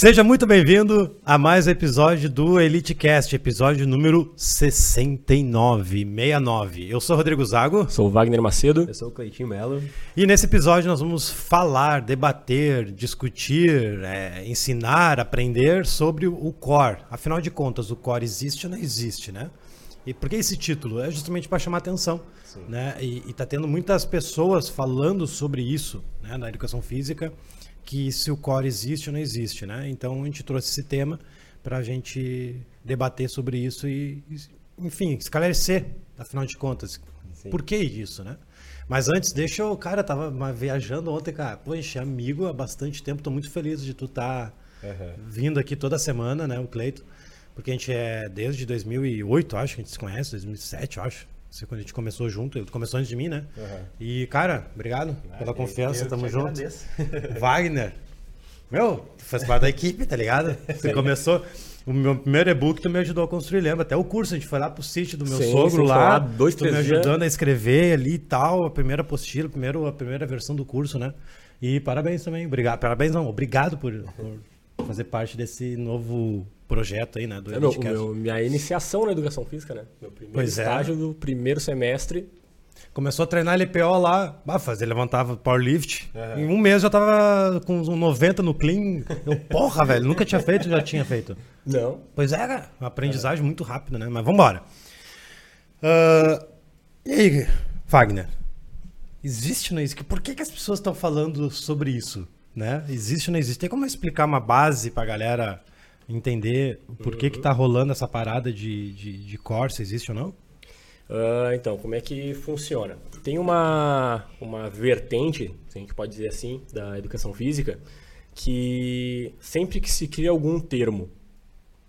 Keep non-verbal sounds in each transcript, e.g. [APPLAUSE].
Seja muito bem-vindo a mais um episódio do EliteCast, episódio número 69, 69. Eu sou o Rodrigo Zago. Sou o Wagner Macedo. Eu sou o Cleitinho Melo. E nesse episódio nós vamos falar, debater, discutir, é, ensinar, aprender sobre o core. Afinal de contas, o core existe ou não existe, né? E por que esse título? É justamente para chamar atenção. Né? E está tendo muitas pessoas falando sobre isso né, na educação física que se o core existe ou não existe, né? Então a gente trouxe esse tema para a gente debater sobre isso e, enfim, esclarecer, afinal de contas, Sim. por que isso, né? Mas antes, deixa eu, cara, tava viajando ontem, cara, pô, enche amigo há bastante tempo, tô muito feliz de tu estar tá uhum. vindo aqui toda semana, né, o Cleito, porque a gente é desde 2008, acho que a gente se conhece, 2007, acho. Você quando a gente começou junto, ele começou antes de mim, né? Uhum. E, cara, obrigado ah, pela confiança, eu tamo junto. [LAUGHS] Wagner, meu, faz parte da equipe, tá ligado? Você começou. O meu primeiro e-book tu me ajudou a construir, lembra? Até o curso, a gente foi lá pro sítio do meu sim, sogro lá. Dois, tu me ajudando dias. a escrever ali e tal, a primeira apostila, a primeira, a primeira versão do curso, né? E parabéns também, obrigado. Parabéns não, obrigado por, por fazer parte desse novo projeto aí, né? Do é meu, meu, minha iniciação na educação física, né? Meu primeiro pois é. estágio é. do primeiro semestre. Começou a treinar LPO lá, ah, fazer, levantava powerlift. Uhum. Em um mês já tava com uns 90 no clean. Eu, porra, [LAUGHS] velho, nunca tinha feito, já tinha feito. Não. Pois é, cara, uma aprendizagem muito rápida, né? Mas vambora. Uh, e aí, Wagner? Existe ou não existe? Por que, que as pessoas estão falando sobre isso? Né? Existe ou não existe? Tem como explicar uma base pra galera entender por que, que tá rolando essa parada de, de, de core, se existe ou não? Uh, então, como é que funciona? Tem uma, uma vertente, se a gente pode dizer assim, da educação física, que sempre que se cria algum termo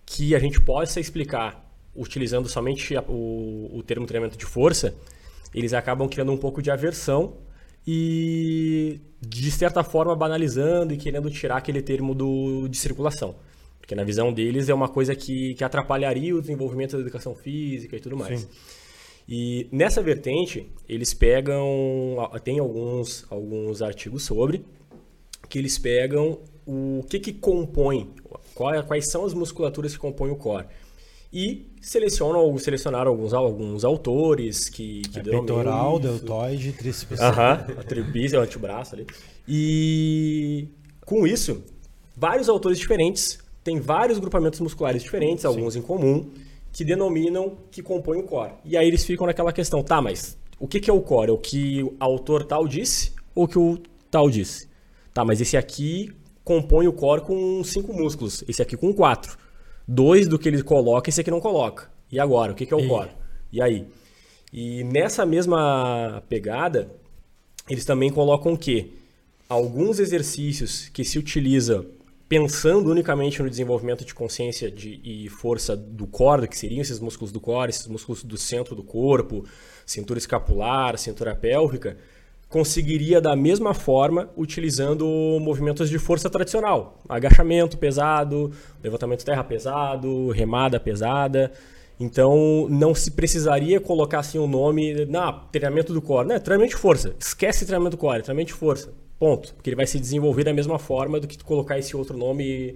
que a gente possa explicar utilizando somente a, o, o termo treinamento de força, eles acabam criando um pouco de aversão e, de certa forma, banalizando e querendo tirar aquele termo do, de circulação. Porque na visão deles é uma coisa que, que atrapalharia o desenvolvimento da educação física e tudo mais. Sim. E nessa vertente, eles pegam, tem alguns, alguns artigos sobre, que eles pegam o que, que compõe, qual, quais são as musculaturas que compõem o core. E selecionam, selecionaram alguns, alguns autores que, que é, Peitoral, deltoide, tríceps. Aham, tripícia, o antebraço ali. E com isso, vários autores diferentes tem vários grupamentos musculares diferentes, alguns Sim. em comum, que denominam que compõem o core. E aí eles ficam naquela questão, tá, mas o que, que é o core? É o que o autor tal disse ou o que o tal disse? Tá, mas esse aqui compõe o core com cinco músculos, esse aqui com quatro. Dois do que ele coloca, esse aqui não coloca. E agora, o que, que é o e... core? E aí? E nessa mesma pegada, eles também colocam que alguns exercícios que se utiliza pensando unicamente no desenvolvimento de consciência de, e força do core, que seriam esses músculos do core, esses músculos do centro do corpo, cintura escapular, cintura pélvica, conseguiria da mesma forma utilizando movimentos de força tradicional, agachamento pesado, levantamento terra pesado, remada pesada. Então não se precisaria colocar assim o um nome, na treinamento do core, né? Treinamento de força. Esquece treinamento do core, treinamento de força. Ponto. Porque ele vai se desenvolver da mesma forma do que tu colocar esse outro nome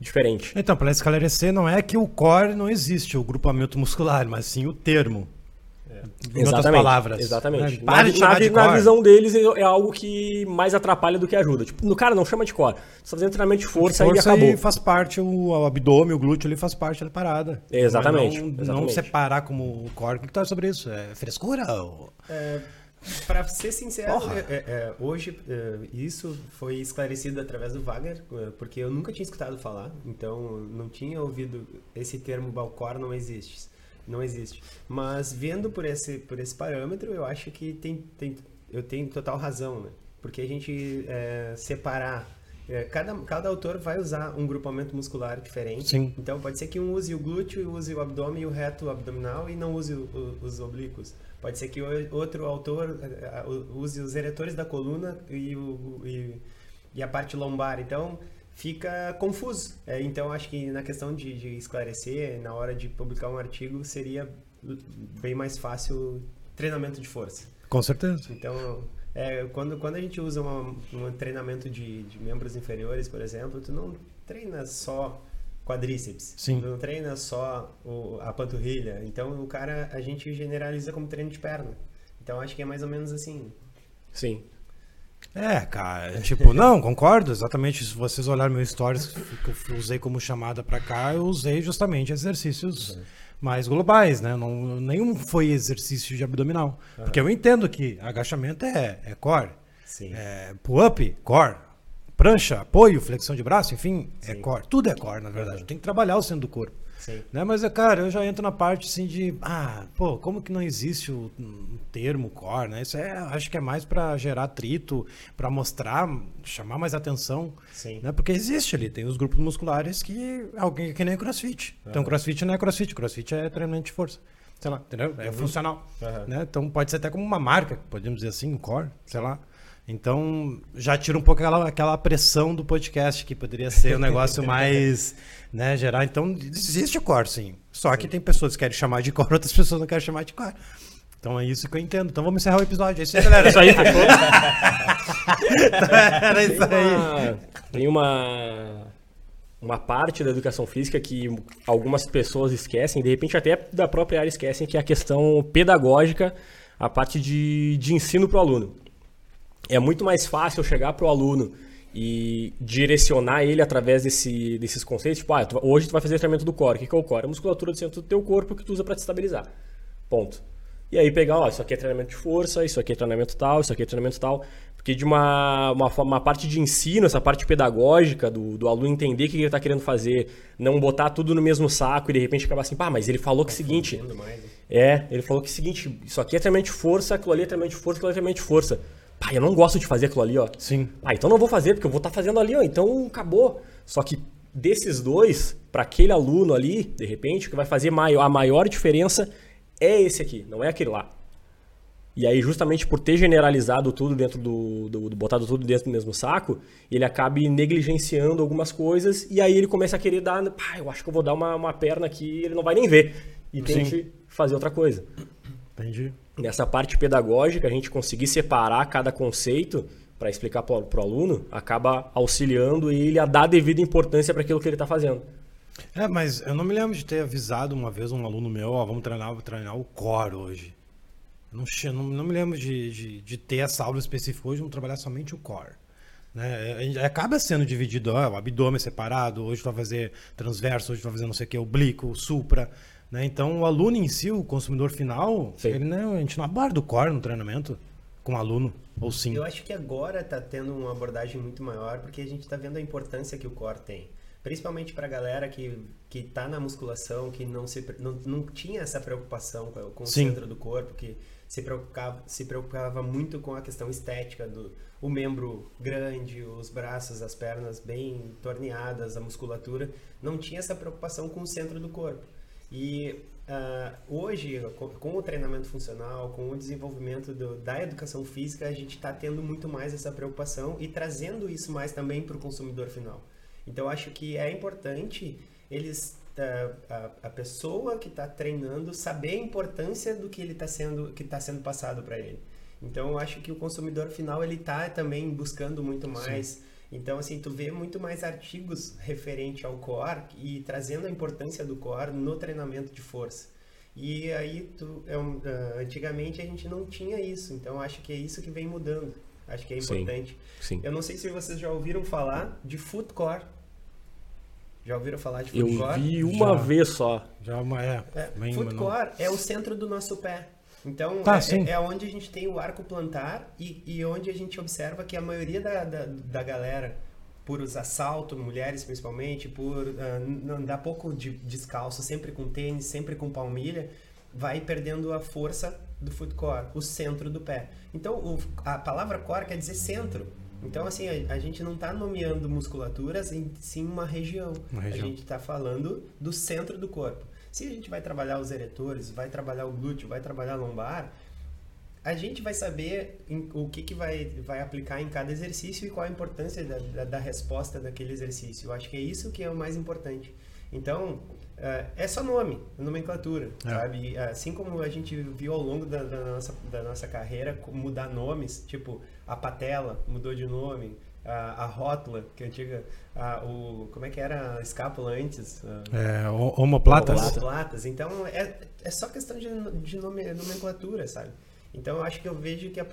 diferente. Então, para esclarecer, não é que o core não existe, o grupamento muscular, mas sim o termo. É. Em exatamente, outras palavras. Exatamente. Na, na, na visão deles é, é algo que mais atrapalha do que ajuda. Tipo, no cara não chama de core. Você tá fazendo treinamento de força, força e acabou. faz parte, o, o abdômen, o glúteo ali faz parte da parada. Exatamente. Não, exatamente. não separar como core. O que tu acha sobre isso? É frescura? Ou... É para ser sincero, é, é, é, hoje é, isso foi esclarecido através do Wagner, é, porque eu nunca tinha escutado falar, então não tinha ouvido esse termo Balcor não existe. Não existe. Mas vendo por esse, por esse parâmetro, eu acho que tem, tem, eu tenho total razão, né? Porque a gente separar é, cada, cada autor vai usar um grupamento muscular diferente. Sim. Então pode ser que um use o glúteo, use o abdômen e o reto abdominal e não use o, o, os oblíquos. Pode ser que outro autor eh, use os eretores da coluna e, o, e, e a parte lombar. Então fica confuso. É, então acho que na questão de, de esclarecer, na hora de publicar um artigo, seria bem mais fácil treinamento de força. Com certeza. Então é, quando, quando a gente usa uma, um treinamento de, de membros inferiores, por exemplo, tu não, treina só quadríceps. Sim. Tu não treina só o, a panturrilha. Então o cara a gente generaliza como treino de perna. Então acho que é mais ou menos assim. Sim. É, cara, tipo, não, [LAUGHS] concordo, exatamente. Se vocês olharem meu stories que eu usei como chamada pra cá, eu usei justamente exercícios mais globais, né? Não, nenhum foi exercício de abdominal. Porque eu entendo que agachamento é, é core, Sim. é pull-up, core, prancha, apoio, flexão de braço, enfim, é Sim. core. Tudo é core, na verdade. Tem que trabalhar o centro do corpo. Sim. Né? Mas, é, cara, eu já entro na parte assim de, ah, pô, como que não existe o, um termo core, né? Isso é, acho que é mais para gerar atrito, para mostrar, chamar mais atenção, Sim. né? Porque existe ali, tem os grupos musculares que alguém que nem crossfit. Então, crossfit não é crossfit, crossfit é treinamento de força. Sei lá, entendeu? É funcional. Aham. Né? Então pode ser até como uma marca, podemos dizer assim, um core, sei lá. Então já tira um pouco aquela, aquela pressão do podcast, que poderia ser um negócio [LAUGHS] mais, né, gerar. Então existe o core, sim. Só que tem pessoas que querem chamar de core, [LAUGHS] outras pessoas não querem chamar de core. Então é isso que eu entendo. Então vamos encerrar o episódio. É isso aí, galera. Isso aí, fechou? [LAUGHS] Era isso aí. tem uma uma parte da educação física que algumas pessoas esquecem, de repente até da própria área esquecem, que é a questão pedagógica, a parte de, de ensino para o aluno. É muito mais fácil eu chegar para o aluno e direcionar ele através desse, desses conceitos, tipo, ah, tu- hoje tu vai fazer treinamento do core. O que que é o core? É a musculatura do centro do teu corpo que tu usa para te estabilizar. Ponto. E aí pegar, ó, isso aqui é treinamento de força, isso aqui é treinamento tal, isso aqui é treinamento tal. Porque de uma, uma, uma parte de ensino, essa parte pedagógica do, do aluno entender o que ele está querendo fazer, não botar tudo no mesmo saco e de repente acabar assim, pá, mas ele falou que é o seguinte, mais, né? é, ele falou que é o seguinte, isso aqui é treinamento de força, aquilo ali é treinamento de força, aquilo ali é treinamento de força. Pá, eu não gosto de fazer aquilo ali, ó. Sim. Ah, então não vou fazer, porque eu vou estar fazendo ali, ó. Então acabou. Só que desses dois, para aquele aluno ali, de repente, o que vai fazer maior, a maior diferença é esse aqui, não é aquele lá. E aí, justamente por ter generalizado tudo dentro do, do, do- botado tudo dentro do mesmo saco, ele acabe negligenciando algumas coisas e aí ele começa a querer dar, pá, eu acho que eu vou dar uma, uma perna aqui ele não vai nem ver. E tente fazer outra coisa Entendi. nessa parte pedagógica, a gente conseguir separar cada conceito para explicar para o aluno, acaba auxiliando ele a dar devida importância para aquilo que ele está fazendo. É, mas eu não me lembro de ter avisado uma vez um aluno meu, ó, vamos treinar, treinar o core hoje. Não, não, não me lembro de, de, de ter essa aula específica hoje, vamos trabalhar somente o core. Né? Gente acaba sendo dividido, ó, o abdômen separado, hoje tu vai fazer transverso, hoje tu vai fazer não sei o que, oblíquo, supra. Né? Então o aluno em si, o consumidor final, Sim. ele, não, a gente não aborda o core no treinamento com o aluno, ou sim. Eu acho que agora tá tendo uma abordagem muito maior porque a gente tá vendo a importância que o core tem. Principalmente pra galera que, que tá na musculação, que não, se, não, não tinha essa preocupação com, com o Sim. centro do corpo, que se preocupava, se preocupava muito com a questão estética do o membro grande, os braços, as pernas bem torneadas, a musculatura. Não tinha essa preocupação com o centro do corpo. E ah, hoje, com, com o treinamento funcional, com o desenvolvimento do- da educação física, a gente está tendo muito mais essa preocupação e trazendo isso mais também para o consumidor final. Então, acho que é importante eles ah, a, a pessoa que está treinando saber a importância do que ele está sendo que está sendo passado para ele. Então, eu acho que o consumidor final ele está também buscando muito mais. Então, assim, tu vê muito mais artigos referente ao core e trazendo a importância do core no treinamento de força. E aí, tu, é um, ah, antigamente a gente não tinha isso. Então, eu acho que é isso que vem mudando. Acho que é Sim. importante. Sim. Eu não sei se vocês já ouviram falar de foot core. Já ouviram falar de Eu foot core? vi uma Já. vez só. Já uma é. É, foot mas não- core é o centro do nosso pé. Então, Tá, é, é, é onde a gente tem o arco plantar e, e onde a gente observa que a maioria da, da, da galera, por usar salto, mulheres principalmente, por n- andar pouco de, descalço, sempre com tênis, sempre com palmilha, vai perdendo a força do foot core, o centro do pé. Então, o- a palavra core quer dizer centro. Então, assim, a, a gente não está nomeando musculaturas, em sim uma região. Uma região. A gente está falando do centro do corpo. Se a gente vai trabalhar os eretores, vai trabalhar o glúteo, vai trabalhar a lombar, a gente vai saber em- o que, que vai, vai aplicar em cada exercício e qual a importância da, da, da resposta daquele exercício. Eu acho que é isso que é o mais importante. Então, eh, é só nome, nomenclatura, É. sabe? E Assim como a gente viu ao longo da, da nossa, da nossa carreira mudar nomes, tipo, a patela mudou de nome, a, a rótula, que é antiga, a, o, como é que era a escápula antes? É, homoplatas. Homoplatas. Então, é, é só questão de, de nome, nomenclatura, sabe? Então, eu acho que eu vejo que a,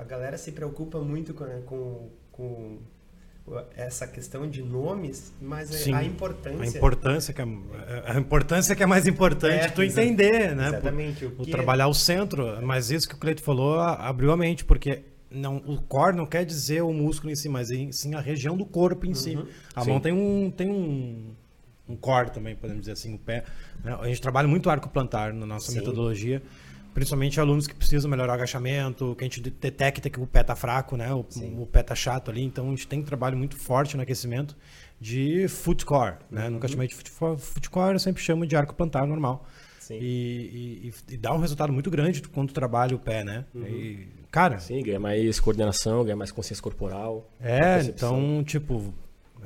a, galera se preocupa muito com, com, com essa questão de nomes, mas é Sim, a importância. A importância que é, a importância que é mais importante é, tu entender, né? Exatamente. O, o trabalhar o centro, mas isso que o Cleito falou abriu a mente, porque não, o core não quer dizer o músculo em si, mas sim a região do corpo em uhum. si. A Sim. mão tem um, tem um, um core também, podemos dizer assim, o pé. Né? A gente trabalha muito arco plantar na nossa Sim. metodologia principalmente alunos que precisam melhorar o agachamento, que a gente detecta que o pé tá fraco, né? O, o pé tá chato ali, então a gente tem um trabalho muito forte no aquecimento de foot core, né? Uhum. Nunca chamei de foot, core, eu sempre chamo de arco plantar normal. E, e, e, dá um resultado muito grande quando trabalha o pé, né? Uhum. E, cara... Sim, ganha mais coordenação, ganha mais consciência corporal. É, então, tipo...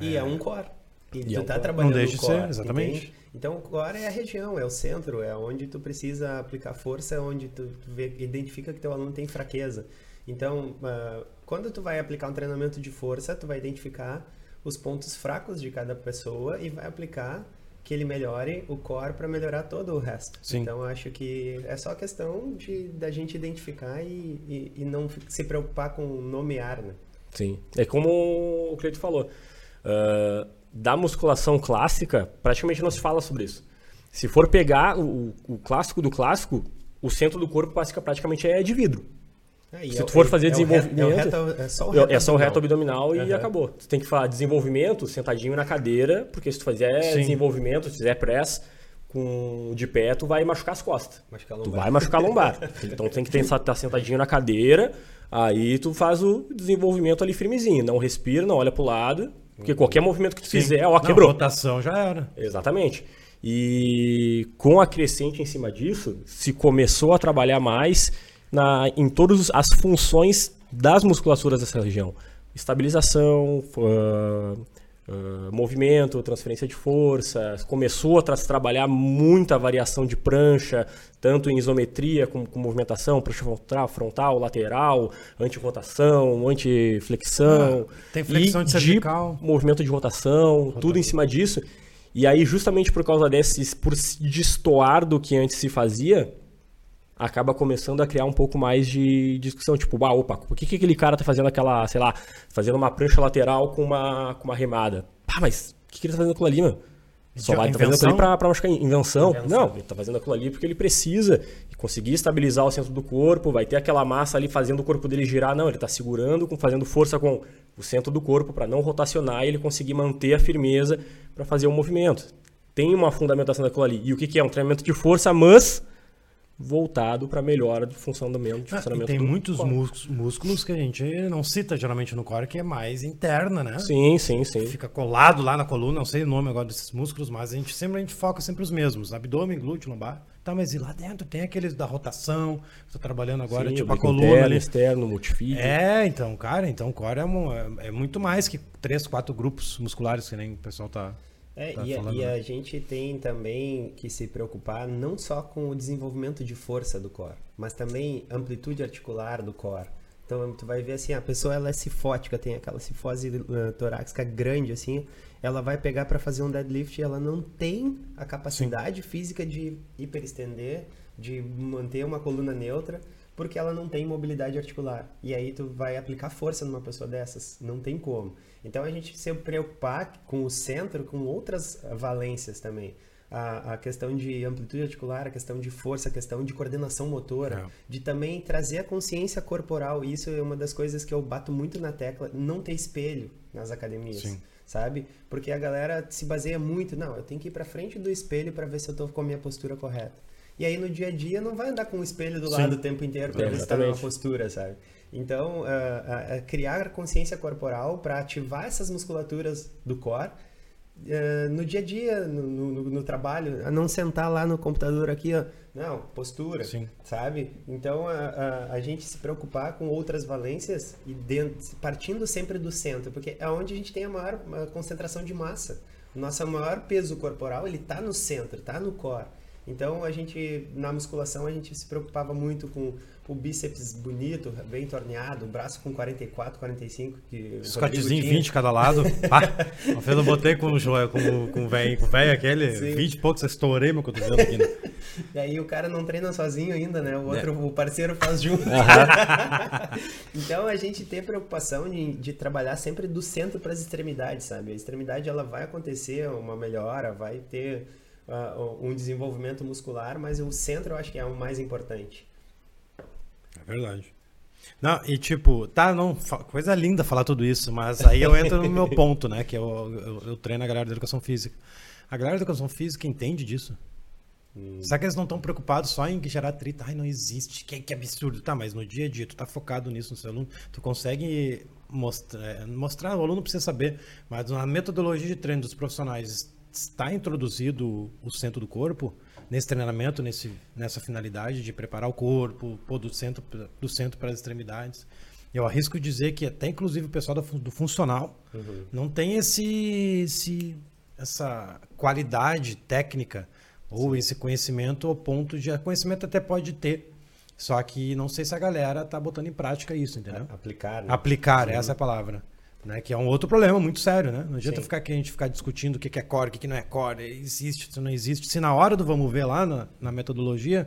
E é, é um core. E, e tu é um tá core. trabalhando Não deixa de ser, exatamente. Entende? Então, agora é a região, é o centro, é onde tu precisa aplicar força, é onde tu, vê, identifica que teu aluno tem fraqueza. Então, uh, quando tu vai aplicar um treinamento de força, tu vai identificar os pontos fracos de cada pessoa e vai aplicar que ele melhore o core para melhorar todo o resto. Sim. Então, acho que é só questão de da gente identificar e, e, e não se preocupar com nomear, né? Sim. É como o Cleito falou. Uh, da musculação clássica, praticamente não se fala sobre isso. Se for pegar o, o clássico do clássico, o centro do corpo praticamente é de vidro. É, Se tu for fazer é desenvolvimento. O reto, é, só o reto é só o reto abdominal e uhum. acabou. Tu tem que falar desenvolvimento sentadinho na cadeira, porque se tu fizer Sim. desenvolvimento, se fizer press com de pé, tu vai machucar as costas. Machucar tu vai machucar a lombar. [LAUGHS] então tu tem que estar tá sentadinho na cadeira, aí tu faz o desenvolvimento ali firmezinho. Não respira, não olha pro lado, porque qualquer movimento que tu Sim. fizer, ó, quebrou. Não, rotação já era. Exatamente. E com a crescente em cima disso, se começou a trabalhar mais na, em todas as funções das musculaturas dessa região. Estabilização, uh, Uh, movimento, transferência de força, começou a tra trabalhar muita variação de prancha, tanto em isometria como com movimentação, prancha frontal, frontal lateral, anti-rotação, anti-flexão. Ah, tem flexão de cervical. De movimento de rotação, rotação, tudo em cima disso. E aí, justamente por causa desse, por se destoar do que antes se fazia, acaba começando a criar um pouco mais de discussão, tipo, ah, opa, por que, que aquele cara tá fazendo aquela, sei lá, fazendo uma prancha lateral com uma, com uma remada? Pá, mas o que, que ele tá fazendo aquilo ali, mano? Só vai, tá fazendo aquilo ali pra, pra machucar invenção. invenção. Não, ele tá fazendo aquilo ali porque ele precisa conseguir estabilizar o centro do corpo, vai ter aquela massa ali fazendo o corpo dele girar. Não, ele tá segurando, fazendo força com o centro do corpo para não rotacionar e ele conseguir manter a firmeza para fazer o movimento. Tem uma fundamentação daquilo ali. E o que, que é? Um treinamento de força, mas voltado para melhora de funcionamento, de funcionamento ah, tem muitos músculos, músculos que a gente não cita geralmente no core, que é mais interna, né? Sim, sim, sim. Fica colado lá na coluna, não sei o nome agora desses músculos, mas a gente sempre a gente foca sempre os mesmos, abdômen, glúteo, lombar. Tá, mas e lá dentro tem aqueles da rotação, estou trabalhando agora, sim, tipo a coluna interno, ali. externo, multifídio. É, então, cara, então o core é, é, é muito mais que três, quatro grupos musculares que nem o pessoal tá é, tá e, a, e, a, gente tem também que se preocupar não só com o desenvolvimento de força do core, mas também amplitude articular do core. Então, tu vai ver assim, a pessoa ela é cifótica, tem aquela cifose uh, torácica grande assim, ela vai pegar para fazer um deadlift e ela não tem a capacidade Sim. física de hiperestender, de manter uma coluna neutra, porque ela não tem mobilidade articular. E aí tu vai aplicar força numa pessoa dessas, não tem como. Então a gente se preocupar com o centro, com outras valências também. A, a, questão de amplitude articular, a questão de força, a questão de coordenação motora, é. de também trazer a consciência corporal. Isso é uma das coisas que eu bato muito na tecla, não ter espelho nas academias. Sim. Sabe? Porque a galera se baseia muito, não, eu tenho que ir para frente do espelho para ver se eu estou com a minha postura correta. E aí no dia a dia não vai andar com o espelho do lado Sim. o tempo inteiro para ver se está numa postura, sabe? Então, uh, uh, criar consciência corporal para ativar essas musculaturas do core uh, no dia a dia, no, no, no, trabalho, a não sentar lá no computador aqui, ó, não, postura, Sim. sabe? Então, a, gente se preocupar com outras valências e dentro, partindo sempre do centro, porque é onde a gente tem a maior concentração de massa. O nosso maior peso corporal, ele está no centro, está no core. Então a gente na musculação a gente se preocupava muito com o bíceps bonito, bem torneado, o braço com 44, 45 que Scottzinho 20 cada lado. [LAUGHS] Ah, eu botei com o Joel, com, com o velho, com o velho aquele, Sim. 20 e poucos, estourei meu cotovelo aqui. Né? E aí o cara não treina sozinho ainda, né? O outro, é. o parceiro faz junto. [LAUGHS] então a gente tem a preocupação de, de trabalhar sempre do centro para as extremidades, sabe? A extremidade ela vai acontecer uma melhora, vai ter uh, um desenvolvimento muscular, mas o centro eu acho que é o mais importante. É verdade. Não, e tipo, tá, não, coisa linda falar tudo isso, mas aí eu entro no meu ponto, né? Que eu, eu, eu treino a galera da educação física. A galera da educação física entende disso. Hum. Será que eles não estão preocupados só em gerar trita? Ai, não existe, que, que absurdo. Tá, mas no dia a dia, tu tá focado nisso no seu aluno, tu consegue mostrar, é, mostrar, o aluno precisa saber, mas na metodologia de treino dos profissionais está introduzido o centro do corpo nesse treinamento, nesse, nessa finalidade de preparar o corpo, pôr do centro, do centro para as extremidades. Eu arrisco dizer que até inclusive o pessoal do, do funcional uhum. não tem esse, esse, essa qualidade técnica ou Sim. esse conhecimento ao ponto de conhecimento até pode ter, só que não sei se a galera tá botando em prática isso, entendeu? Aplicar. Né? Aplicar, Sim. essa é a palavra. Né? Que é um outro problema muito sério, né? Não adianta ficar aqui a gente ficar discutindo o que é core, o que não é core, existe, se não existe. Se na hora do vamos ver lá na, na metodologia,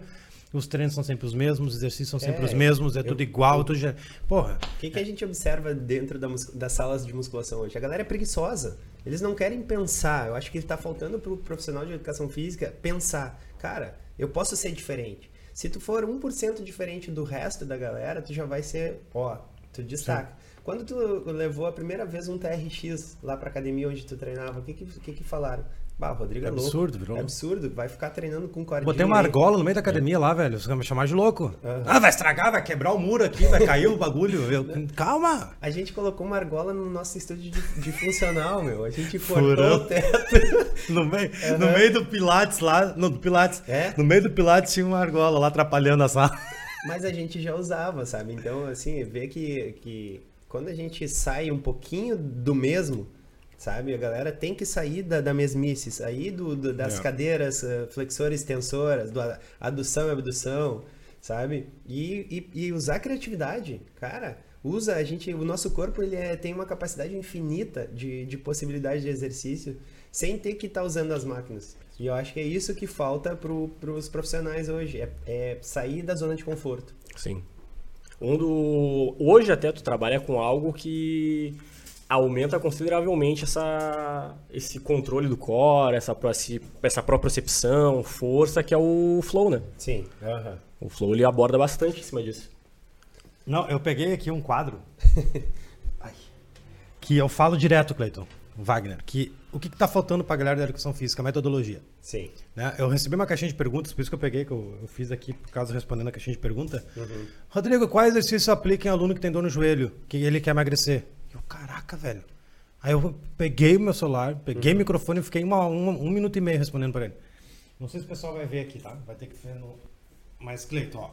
os treinos são sempre os mesmos, os exercícios são sempre é, os mesmos, é eu, tudo igual, eu, tudo já... Porra. O que, que a gente observa dentro da, das salas de musculação hoje? A galera é preguiçosa. Eles não querem pensar. Eu acho que está faltando para o profissional de educação física pensar. Cara, eu posso ser diferente. Se tu for 1% diferente do resto da galera, tu já vai ser, ó, tu destaca. Sim. Quando tu levou a primeira vez um TRX lá pra academia onde tu treinava, o que que, que, que falaram? Bah, Rodrigo é, é absurdo, louco. virou. É absurdo, vai ficar treinando com cordinha. Botei uma argola no meio da academia é. lá, velho. Você vai me chamar de louco. Uhum. Ah, vai estragar, vai quebrar o muro aqui, vai cair o bagulho. Eu... Calma! A gente colocou uma argola no nosso estúdio de, de funcional, meu. A gente cortou o teto. [LAUGHS] no, meio, uhum. no meio do Pilates lá, no do Pilates. É? No meio do Pilates tinha uma argola lá atrapalhando a sala. Mas a gente já usava, sabe? Então, assim, ver que, que quando a gente sai um pouquinho do mesmo, sabe? A galera tem que sair da, da mesmice, sair do, do das é. cadeiras uh, flexoras extensoras, do adução e abdução, sabe? E, e, e, usar criatividade, cara. Usa a gente, o nosso corpo ele é, tem uma capacidade infinita de, de possibilidade de exercício sem ter que estar tá usando as máquinas. E eu acho que é isso que falta para os profissionais hoje, é, é sair da zona de conforto. Sim. Um do... Hoje até tu trabalha com algo que aumenta consideravelmente essa, esse controle do core, essa, essa propriocepção, força, que é o flow, né? Sim. Uhum. O flow ele aborda bastante em cima disso. Não, eu peguei aqui um quadro [LAUGHS] que eu falo direto, Cleiton. Wagner, que o que está faltando para a galera da educação física? Metodologia. Sim. Né? Eu recebi uma caixinha de perguntas, por isso que eu peguei, que eu, eu fiz aqui, por causa respondendo a caixinha de pergunta. Uhum. Rodrigo, qual exercício aplica em aluno que tem dor no joelho, que ele quer emagrecer? Eu, caraca, velho. Aí eu peguei o meu celular, peguei uhum. o microfone e fiquei uma, uma, um minuto e meio respondendo para ele. Não sei se o pessoal vai ver aqui, tá? Vai ter que ver no... Mas, Cleiton, ó,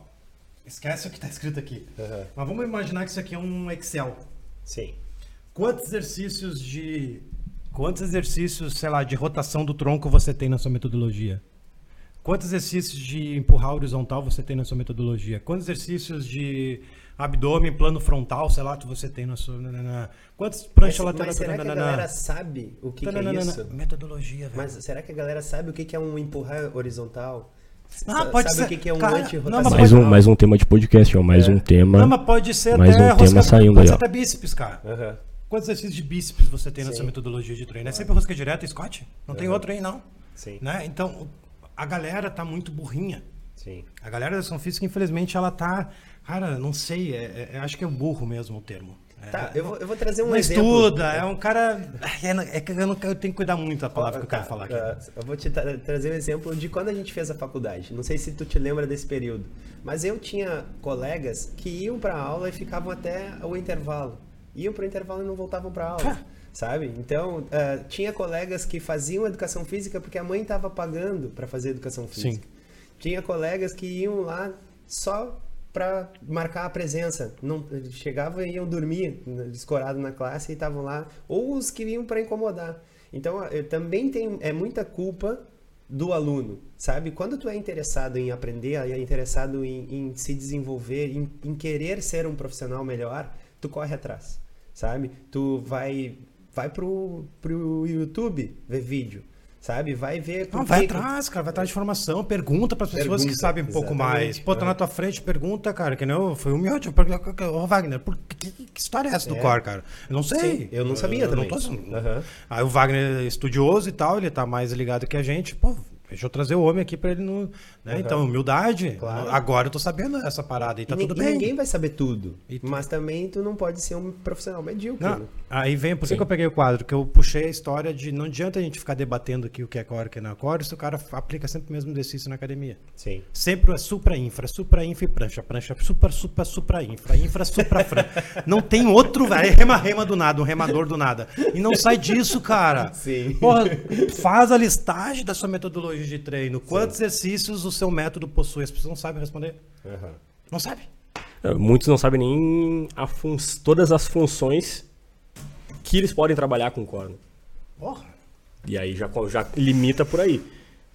esquece o que está escrito aqui. Uhum. Mas vamos imaginar que isso aqui é um Excel. Sim. Quantos exercícios de Quantos exercícios, sei lá, de rotação do tronco você tem na sua metodologia? Quantos exercícios de empurrar horizontal você tem na sua metodologia? Quantos exercícios de abdômen, plano frontal, sei lá, você tem na sua. Na, na, quantas pranchas laterais? Mas será que a galera sabe o que, que é isso? Metodologia, velho. Mas será que a galera sabe o que é um empurrar horizontal? Ah, pode sabe ser. o que é um? Mais um, mais um tema de podcast, ó. Mais é. um tema. Não, mas pode ser mais até um tema saindo pode aí, até bíceps, cara. Uhum. Quantos exercícios de bíceps você tem nessa metodologia de treino? É sempre rosca direta, Scott? Não tem outro aí, não. Sim. Né? Então, a galera tá muito burrinha. Sim. A galera da ação física, infelizmente, ela tá. Cara, não sei, é, é, acho que é burro mesmo o termo. É, tá, eu vou, eu vou trazer um não exemplo. estuda, é um cara. [LAUGHS] É, é que eu, não, eu tenho que cuidar muito da palavra que eu quero falar aqui. Uh, eu vou te tra trazer um exemplo de quando a gente fez a faculdade. Não sei se tu te lembra desse período, mas eu tinha colegas que iam para aula e ficavam até o intervalo iam para o intervalo e não voltavam para aula. sabe? Então, uh, tinha colegas que faziam educação física porque a mãe estava pagando para fazer educação física. Sim. Tinha colegas que iam lá só para marcar a presença. Não chegavam e iam dormir escorado na classe e estavam lá, ou os que iam para incomodar. Então, também tem é muita culpa do aluno, sabe? Quando tu é interessado em aprender, é interessado em, em se desenvolver, em, em, querer ser um profissional melhor, tu corre atrás, sabe? Tu vai vai pro, pro YouTube ver vídeo, sabe? Vai ver. Não, vai atrás, cara, vai atrás de informação, pergunta para as pessoas pergunta, que sabem um pouco mais. Pô, tá é. na tua frente, pergunta, cara, que não foi um miote. Ô, Wagner, por, que, que, história é essa do é. Core, cara? Eu não sei. Sim, eu não sabia eu, também. Eu não tô, uhum. Aí o Wagner é estudioso e tal, ele tá mais ligado que a gente. Pô, Deixa eu trazer o homem aqui para ele não. Né? Uhum. Então, humildade. Claro. Agora eu tô sabendo essa parada e tá e tudo bem. Ninguém vai saber tudo. Mas também tu não pode ser um profissional medíocre. Não. Né? Aí vem, por que, que eu peguei o quadro? Que eu puxei a história de não adianta a gente ficar debatendo aqui o que é core o que não é core, se o cara aplica sempre o mesmo exercício na academia. Sim. Sempre é supra infra, supra infra e prancha, prancha, super, super, supra infra, infra, supra fran. [LAUGHS] não tem outro, velho. É rema, rema do nada, um remador do nada. E não sai disso, cara. Sim. Porra, faz a listagem da sua metodologia de treino Quantos exercícios o seu método possui? As pessoas não sabem responder. Uhum. Não sabe. É, muitos não sabem nem fun... todas as funções que eles podem trabalhar com o corno. Porra. E aí já, já limita por aí.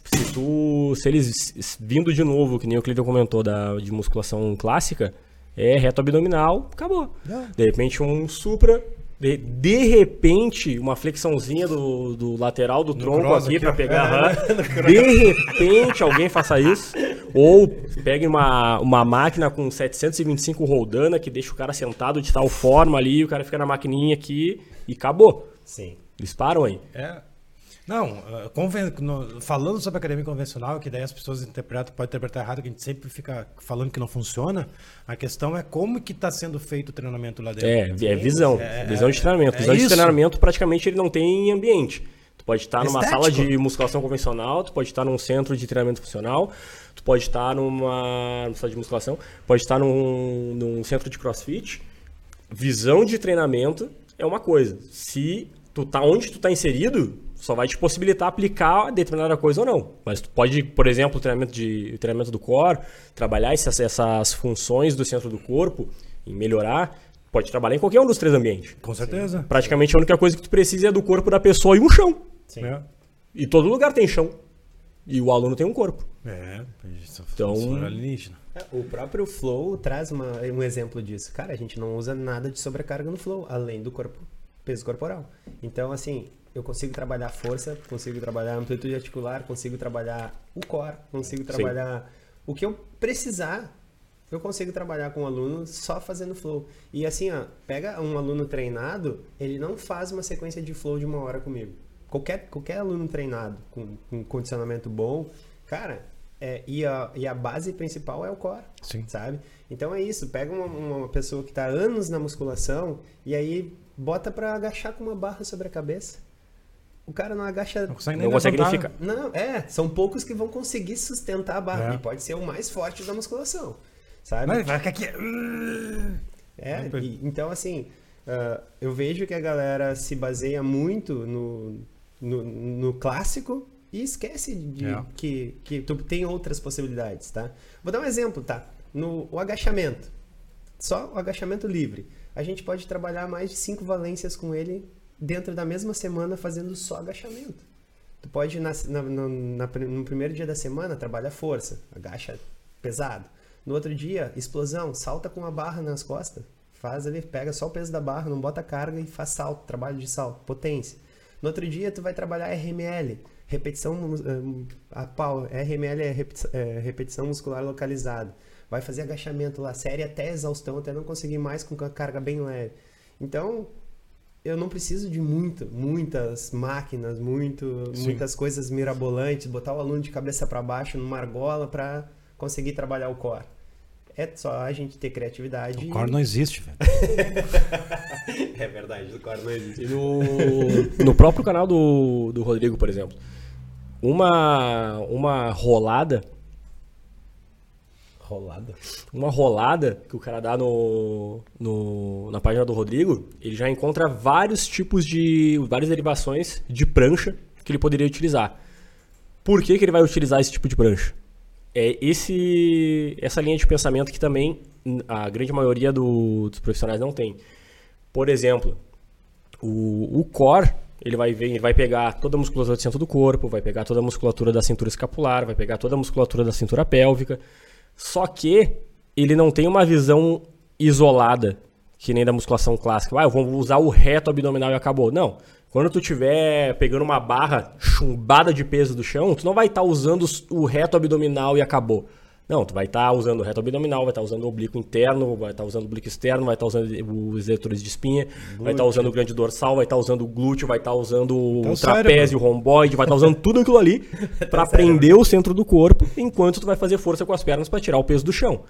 Se tu. Se eles vindo de novo, que nem o Cleiton comentou, da, de musculação clássica, é reto abdominal, acabou. Yeah. De repente um supra, de, de repente, uma flexãozinha do, do lateral do tronco aqui, aqui para pegar. [LAUGHS] É, de repente, alguém faça isso. Ou pegue uma, uma máquina com 725 roldana que deixa o cara sentado de tal forma ali, o cara fica na maquininha aqui e acabou. Sim. Eles param aí. É. Não, no, falando sobre academia convencional, que daí as pessoas interpretam, podem interpretar errado, que a gente sempre fica falando que não funciona, a questão é como que está sendo feito o treinamento lá dentro. É, é visão, é, visão de treinamento. É, visão de treinamento praticamente ele não tem ambiente. Tu pode estar numa Estético. sala de musculação convencional, tu pode estar num centro de treinamento funcional, tu pode estar numa, numa sala de musculação, pode estar num, num centro de crossfit. Visão de treinamento é uma coisa. Se tu tá onde tu tá inserido, só vai te possibilitar aplicar determinada coisa ou não. Mas tu pode, por exemplo, o treinamento, de, treinamento do core, trabalhar essas, essas funções do centro do corpo e melhorar, pode trabalhar em qualquer um dos três ambientes. Com certeza. Sim. Praticamente a única coisa que tu precisa é do corpo da pessoa e um chão. Sim. É. E todo lugar tem chão. E o aluno tem um corpo. É, então, alienígena. É, o próprio Flow traz uma, um exemplo disso. Cara, a gente não usa nada de sobrecarga no Flow, além do corpo, peso corporal. Então, assim, eu consigo trabalhar força, consigo trabalhar amplitude articular, consigo trabalhar o core, consigo trabalhar Sim. o que eu precisar. Eu consigo trabalhar com um aluno só fazendo flow. E assim, ó, pega um aluno treinado, ele não faz uma sequência de flow de uma hora comigo. Qualquer, qualquer aluno treinado com, com condicionamento bom, cara, é, e, a, e a base principal é o core, Sim. sabe? Então é isso, pega uma, uma pessoa que está anos na musculação e aí bota para agachar com uma barra sobre a cabeça o cara não agacha. Não consegue nem, não consegue ficar. Não, é, são poucos que vão conseguir sustentar a barra. É. E pode ser o mais forte da musculação. Sabe? Mas vai aqui. É, e, então assim, uh, eu vejo que a galera se baseia muito no, no, no clássico e esquece de é. que, que tu tem outras possibilidades, tá? Vou dar um exemplo, tá? No o agachamento. Só o agachamento livre. A gente pode trabalhar mais de cinco valências com ele dentro da mesma semana fazendo só agachamento. Tu pode, na, na, na, no primeiro dia da semana, trabalha força, agacha pesado. No outro dia, explosão, salta com a barra nas costas. Faz ali, pega só o peso da barra, não bota carga e faz salto, trabalho de salto, potência. No outro dia, tu vai trabalhar RML, repetição eh, a pau, RML é é repetição muscular localizada. Vai fazer agachamento lá, série até exaustão, até não conseguir mais com a carga bem leve. Então, eu não preciso de muito, muitas máquinas, muito, muitas coisas mirabolantes, botar o aluno de cabeça para baixo numa argola para conseguir trabalhar o core. É só a gente ter criatividade. O core e... não existe, velho. [LAUGHS] é verdade, o core não existe. No, no próprio canal do, do Rodrigo, por exemplo, uma, uma rolada Rolada? Uma rolada que o cara dá no, no, na página do Rodrigo, ele já encontra vários tipos de. várias derivações de prancha que ele poderia utilizar. Por que, que ele vai utilizar esse tipo de prancha? É esse, essa linha de pensamento que também a grande maioria do, dos profissionais não tem. Por exemplo, o, o core, ele vai ver, ele vai pegar toda a musculatura do centro do corpo, vai pegar toda a musculatura da cintura escapular, vai pegar toda a musculatura da cintura pélvica. Só que ele não tem uma visão isolada, que nem da musculação clássica. Ah, eu vou usar o reto abdominal e acabou. Não. Quando tu tiver pegando uma barra chumbada de peso do chão, tu não vai estar tá usando o reto abdominal e acabou. Não, tu vai estar tá usando o reto abdominal, vai estar tá usando o oblíquo interno, vai estar tá usando o oblíquo externo, vai estar tá usando os eletores de espinha, glúteo. vai estar tá usando o grande dorsal, vai estar tá usando o glúteo, vai estar usando o trapézio, o romboide, vai estar usando tudo aquilo ali [LAUGHS] para prender o centro do corpo, enquanto tu vai fazer força com as pernas para tirar o peso do chão.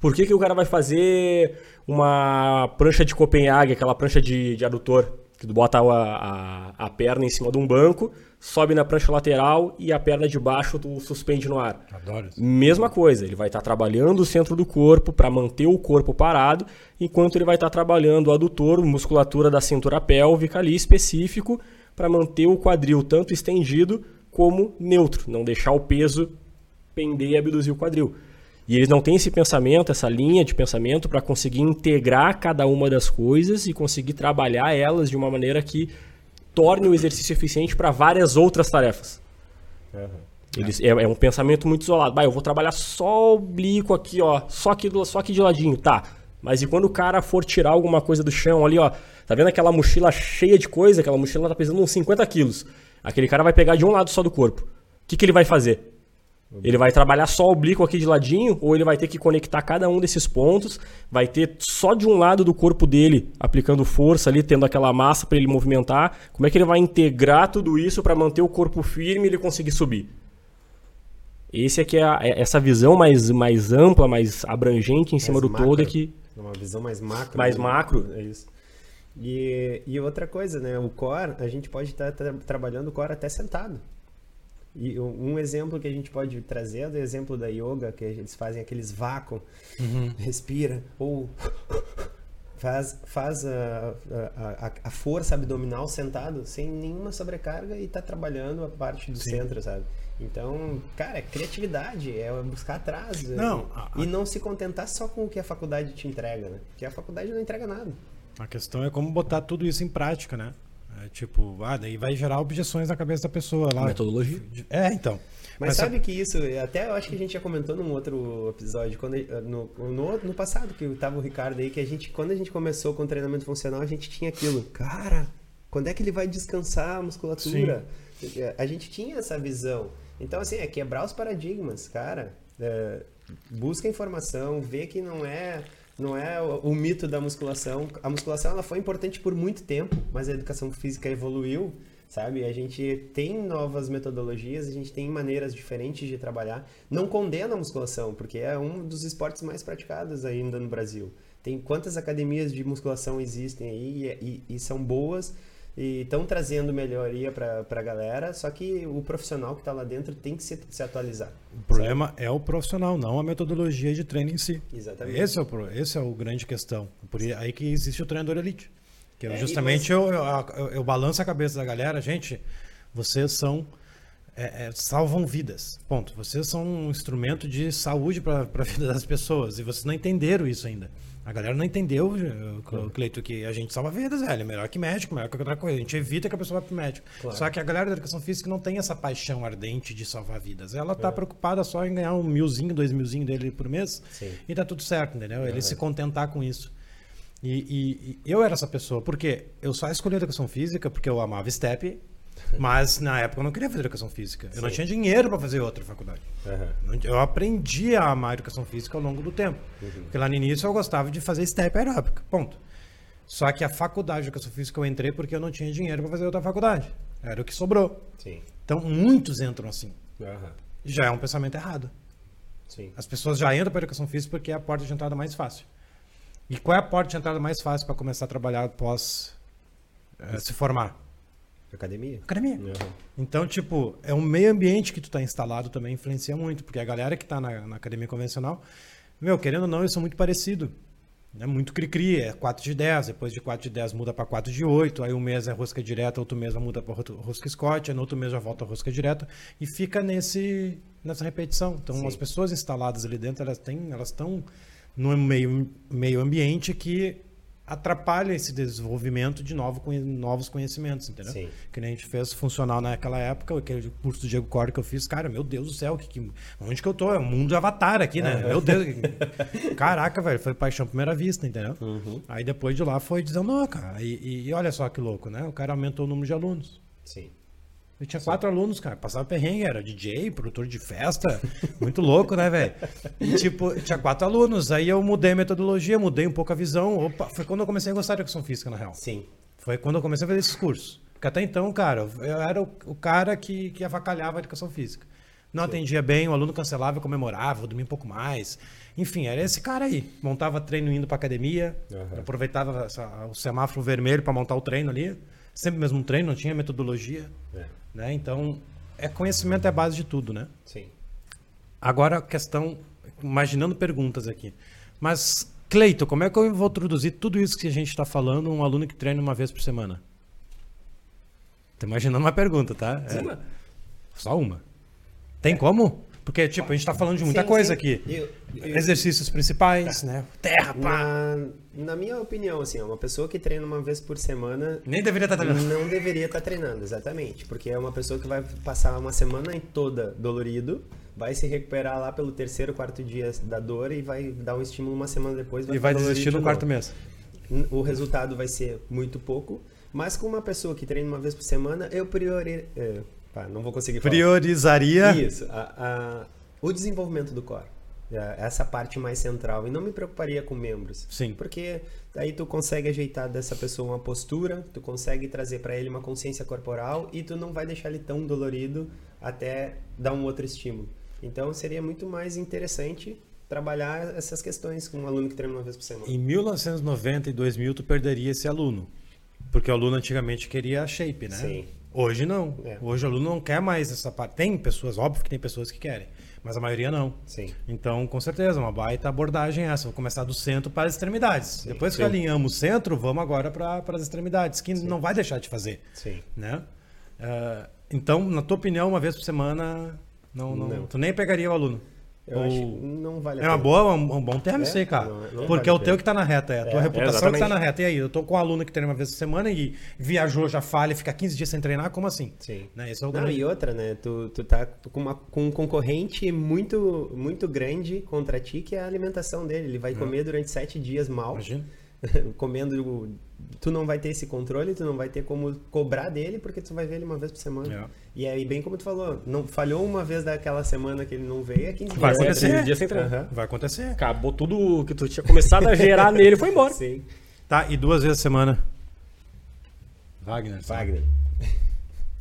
Por que, que o cara vai fazer uma prancha de Copenhague, aquela prancha de, de adutor? Que tu bota a, a, a, perna em cima de um banco, sobe na prancha lateral e a perna de baixo tu suspende no ar. Adoro isso. Mesma coisa, ele vai estar tá trabalhando o centro do corpo para manter o corpo parado, enquanto ele vai estar tá trabalhando o adutor, musculatura da cintura pélvica ali específico, para manter o quadril tanto estendido como neutro, não deixar o peso pender e abduzir o quadril. E eles não têm esse pensamento, essa linha de pensamento para conseguir integrar cada uma das coisas e conseguir trabalhar elas de uma maneira que torne o exercício eficiente para várias outras tarefas. Uhum. Eles, é. é, um pensamento muito isolado. Bah, eu vou trabalhar só oblíquo aqui, ó, só aqui, só aqui de ladinho, tá? Mas e quando o cara for tirar alguma coisa do chão ali, ó, tá vendo aquela mochila cheia de coisa? Aquela mochila tá pesando uns 50 quilos. Aquele cara vai pegar de um lado só do corpo. O que, que ele vai fazer? Ele vai trabalhar só o oblíquo aqui de ladinho, ou ele vai ter que conectar cada um desses pontos, vai ter só de um lado do corpo dele aplicando força ali, tendo aquela massa para ele movimentar. Como é que ele vai integrar tudo isso para manter o corpo firme e ele conseguir subir? Esse aqui é, a, é essa visão mais, mais ampla, mais abrangente em mais cima do macro, todo é que uma visão mais macro. Mais né? macro, é isso. E, e outra coisa, né? O core, a gente pode estar tá, tá, trabalhando o core até sentado. E um exemplo que a gente pode trazer é o exemplo da yoga, que eles fazem aqueles vácuos, uhum. respira, ou faz, faz a, a, a, força abdominal sentado, sem nenhuma sobrecarga e está trabalhando a parte do Sim. centro, sabe? Então, cara, é criatividade, é buscar atrás. Não, e, e não se contentar só com o que a faculdade te entrega, né? Porque a faculdade não entrega nada. A questão é como botar tudo isso em prática, né? É, tipo, ah, daí vai gerar objeções na cabeça da pessoa lá. Metodologia. É, então. Mas, Mas sabe que isso, até eu acho que a gente já comentou num outro episódio, quando, no, no, no passado, que tava o Ricardo aí, que a gente, quando a gente começou com o treinamento funcional, a gente tinha aquilo. Cara, quando é que ele vai descansar a musculatura? Sim. A gente tinha essa visão. Então, assim, é quebrar os paradigmas, cara. É, busca informação, vê que não é não é o, o, mito da musculação. A musculação ela foi importante por muito tempo, mas a educação física evoluiu, sabe? A gente tem novas metodologias, a gente tem maneiras diferentes de trabalhar. Não condena a musculação, porque é um dos esportes mais praticados ainda no Brasil. Tem quantas academias de musculação existem aí e, e, e são boas e estão trazendo melhoria para a galera, só que o profissional que está lá dentro tem que se, se atualizar. O problema sabe? é o profissional, não a metodologia de treino em si. Exatamente. Esse é o, esse é o grande questão. Por aí que existe o treinador elite. Que é, justamente você... eu, eu, eu, balanço a cabeça da galera, gente, vocês são é, é, salvam vidas. Ponto. Vocês são um instrumento de saúde para a [LAUGHS] vida das pessoas e vocês não entenderam isso ainda. A galera não entendeu, o Cleito, que a gente salva vidas, velho. Melhor que médico, melhor que outra coisa. A gente evita que a pessoa vá pro médico. Claro. Só que a galera da educação física não tem essa paixão ardente de salvar vidas. Ela tá é. preocupada só em ganhar um milzinho, dois milzinho dele por mês Sim. e tá tudo certo, entendeu? Ele uhum. se contentar com isso. E, e, e, eu era essa pessoa, porque eu só escolhi a educação física porque eu amava STEP mas na época eu não queria fazer educação física. Eu Sim. não tinha dinheiro para fazer outra faculdade. Uhum. Eu aprendi a amar a educação física ao longo do tempo. Uhum. Porque lá no início eu gostava de fazer step aeróbica. Ponto. Só que a faculdade de educação física eu entrei porque eu não tinha dinheiro para fazer outra faculdade. Era o que sobrou. Sim. Então muitos entram assim. Uhum. Já é um pensamento errado. Sim. As pessoas já entram para educação física porque é a porta de entrada mais fácil. E qual é a porta de entrada mais fácil para começar a trabalhar após é, se formar? Academia? Academia. Uhum. Então, tipo, é um meio ambiente que tu tá instalado também influencia muito, porque a galera que tá na, na academia convencional, meu, querendo ou não, eles são muito parecidos. É muito cri-cri, é 4 de 10, depois de 4 de 10 muda para 4 de 8, aí um mês é rosca direta, outro mês muda para rosca Scott, aí no outro mês já volta a rosca direta, e fica nesse, nessa repetição. Então, Sim. as pessoas instaladas ali dentro, elas têm, elas estão num meio, meio ambiente que atrapalha esse desenvolvimento de novo, novos conhecimentos, entendeu? Sim. Que nem a gente fez funcional naquela época, aquele curso do Diego Core que eu fiz, cara, meu Deus do céu, que, que, onde que eu tô? É um mundo de avatar aqui, né? Meu Deus. Caraca, velho, foi paixão à primeira vista, entendeu? Uhum. Aí depois de lá foi dizendo, não, cara, e, e, e olha só que louco, né? O cara aumentou o número de alunos. Sim. Eu tinha quatro alunos, cara. Passava perrengue, era DJ, produtor de festa. [LAUGHS] Muito louco, né, velho? E, tipo, tinha quatro alunos. Aí eu mudei a metodologia, mudei um pouco a visão. Opa, foi quando eu comecei a gostar de educação física, na real. Sim. Foi quando eu comecei a fazer esses cursos. Porque até então, cara, eu era o, o cara que, que avacalhava a educação física. Não Sim. atendia bem, o aluno cancelava, eu comemorava, eu dormia um pouco mais. Enfim, era esse cara aí. Montava treino indo pra academia, uhum. aproveitava essa, o semáforo vermelho para montar o treino ali. Sempre mesmo treino, não tinha metodologia. É. Né? Então, é conhecimento é a base de tudo, né? Sim. Agora, a questão, imaginando perguntas aqui. Mas, Cleito, como é que eu vou introduzir tudo isso que a gente está falando um aluno que treina uma vez por semana? Tô imaginando uma pergunta, tá? É. Só uma. Tem é. como? Porque, tipo, a gente está falando de muita sim, coisa sim. aqui. Eu, eu, Exercícios principais, tá. né? Terra, pá. Na, na, minha opinião, assim, uma pessoa que treina uma vez por semana. Nem deveria estar tá treinando. Não deveria estar tá treinando, exatamente. Porque é uma pessoa que vai passar uma semana toda dolorido, vai se recuperar lá pelo terceiro, quarto dia da dor e vai dar um estímulo uma semana depois. Vai e vai desistir no quarto mês. O resultado vai ser muito pouco. Mas com uma pessoa que treina uma vez por semana, eu priori... Pá, não vou conseguir falar. Priorizaria. Isso. A, a, o desenvolvimento do core. É, essa parte mais central. E não me preocuparia com membros. Sim. Porque aí tu consegue ajeitar dessa pessoa uma postura, tu consegue trazer para ele uma consciência corporal e tu não vai deixar ele tão dolorido até dar um outro estímulo. Então seria muito mais interessante trabalhar essas questões com um aluno que treina uma vez por semana. Em 1990 e 2000 tu perderia esse aluno. Porque o aluno antigamente queria shape, né? Sim. Hoje não. É. Hoje o aluno não quer mais essa parte. Tem pessoas, óbvio que tem pessoas que querem, mas a maioria não. Sim. Então, com certeza, uma baita abordagem é essa. Vou começar do centro para as extremidades. Sim. Depois que Sim. alinhamos o centro, vamos agora para, para as extremidades, que Sim. não vai deixar de fazer. Sim. Né? Uh, então, na tua opinião, uma vez por semana, não, não, não. tu nem pegaria o aluno? Eu Ou... acho não vale a É uma boa, um, um bom termo é? cara. Não, não Porque vale é o teu que tá na reta, é a tua é, reputação é que tá na reta. E aí, eu tô com um aluno que treina uma vez por semana e viajou, já falha, fica 15 dias sem treinar, como assim? Sim. Né? Esse é o não, e outra, né? Tu, tu tá com, uma, com um concorrente muito, muito grande contra ti, que é a alimentação dele. Ele vai comer durante sete dias mal. Imagina. [LAUGHS] comendo, tu não vai ter esse controle, tu não vai ter como cobrar dele, porque tu vai ver ele uma vez por semana. É. E aí, bem como tu falou, não falhou uma vez daquela semana que ele não veio, é 15 vai dias. Acontecer. dias sem treinar. Uhum. Vai acontecer. Acabou tudo que tu tinha começado a gerar nele, foi embora. [LAUGHS] Sim. Tá, e duas vezes a semana? Wagner. Wagner.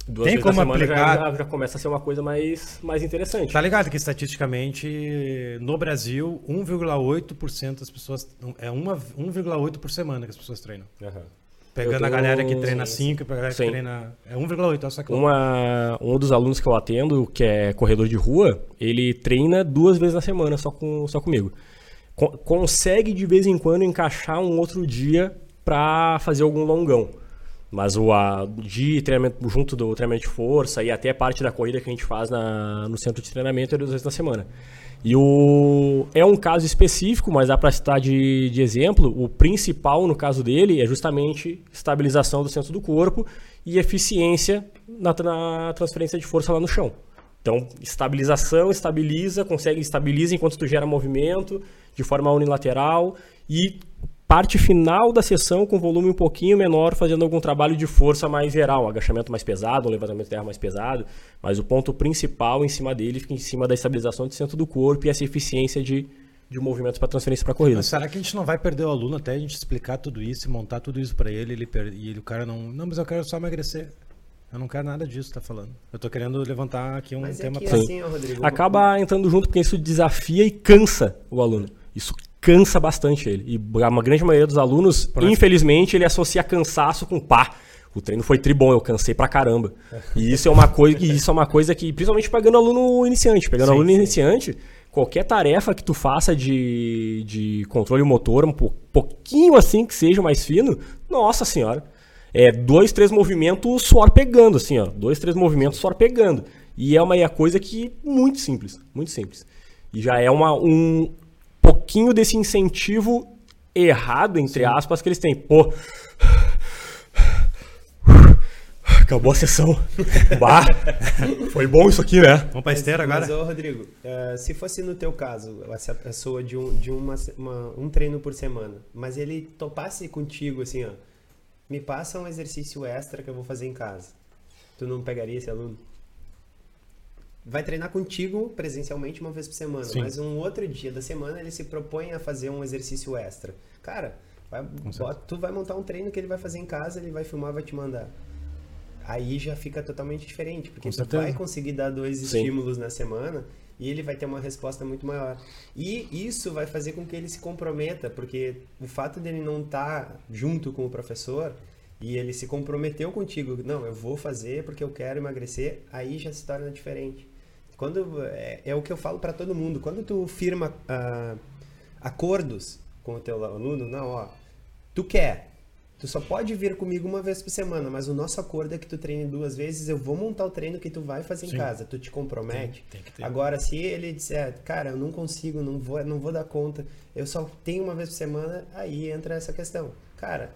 Duas Tem como aplicar. Já, já, começa a ser uma coisa mais, mais interessante. Tá ligado que estatisticamente no Brasil 1,8% das pessoas. É 1,8 por semana que as pessoas treinam. Uhum. Pegando a galera que treina 5 e a galera que treina. É 1,8, olha só que Uma, Um dos alunos que eu atendo, que é corredor de rua, ele treina duas vezes na semana só, com, só comigo. consegue de vez em quando encaixar um outro dia para fazer algum longão. Mas o a, de treinamento junto do treinamento de força e até parte da corrida que a gente faz na, no centro de treinamento é duas vezes na semana. E o é um caso específico, mas dá para citar de, de exemplo. O principal no caso dele é justamente estabilização do centro do corpo e eficiência na, na transferência de força lá no chão. Então, estabilização, estabiliza, consegue estabiliza enquanto tu gera movimento de forma unilateral e parte final da sessão com volume um pouquinho menor, fazendo algum trabalho de força mais geral, um agachamento mais pesado, um levantamento de terra mais pesado, mas o ponto principal em cima dele fica em cima da estabilização do centro do corpo e essa eficiência de, de movimentos para transferência para corrida. Mas será que a gente não vai perder o aluno até a gente explicar tudo isso e montar tudo isso para ele, ele e ele, o cara não, não, mas eu quero só emagrecer. Eu não quero nada disso, tá falando. Eu tô querendo levantar aqui um Mas é tema é assim, Rodrigo, Acaba entrando junto porque isso desafia e cansa o aluno. Isso cansa bastante ele. E a grande maioria dos alunos, Parece... infelizmente, ele associa cansaço com pá. O treino foi tribom, eu cansei pra caramba. E isso é uma coisa, isso é uma coisa que, principalmente pegando aluno iniciante, pegando sim, aluno sim. iniciante, qualquer tarefa que tu faça de, de controle motor, um pouquinho assim que seja mais fino, nossa senhora. É dois, três movimentos suor pegando, assim, ó. Dois, três movimentos suor pegando. E é uma, é coisa que muito simples, muito simples. E já é uma, um, pouquinho desse incentivo errado, entre Sim. aspas, que eles têm. Pô, acabou a sessão. [LAUGHS] bah, foi bom isso aqui, né? Vamos pra esteira agora? Mas, ô, Rodrigo, uh, se fosse no teu caso, essa pessoa de, um, de uma, uma, um treino por semana, mas ele topasse contigo assim, ó, me passa um exercício extra que eu vou fazer em casa. Tu não pegaria esse aluno? Vai treinar contigo presencialmente uma vez por semana, Sim. mas um outro dia da semana ele se propõe a fazer um exercício extra. Cara, vai, bota, tu vai montar um treino que ele vai fazer em casa, ele vai filmar, vai te mandar aí já fica totalmente diferente, porque você vai conseguir dar dois Sim. estímulos na semana e ele vai ter uma resposta muito maior. E isso vai fazer com que ele se comprometa, porque o fato dele não estar tá junto com o professor e ele se comprometeu contigo, não, eu vou fazer porque eu quero emagrecer, aí já se torna diferente. Quando é, é o que eu falo para todo mundo, quando tu firma uh, acordos com o teu aluno, não, ó, tu quer, Tu só pode vir comigo uma vez por semana, mas o nosso acordo é que tu treine duas vezes, eu vou montar o treino que tu vai fazer Sim. em casa. Tu te compromete? Tem, tem Agora, se ele disser, cara, eu não consigo, não vou, não vou dar conta, eu só tenho uma vez por semana, aí entra essa questão. Cara,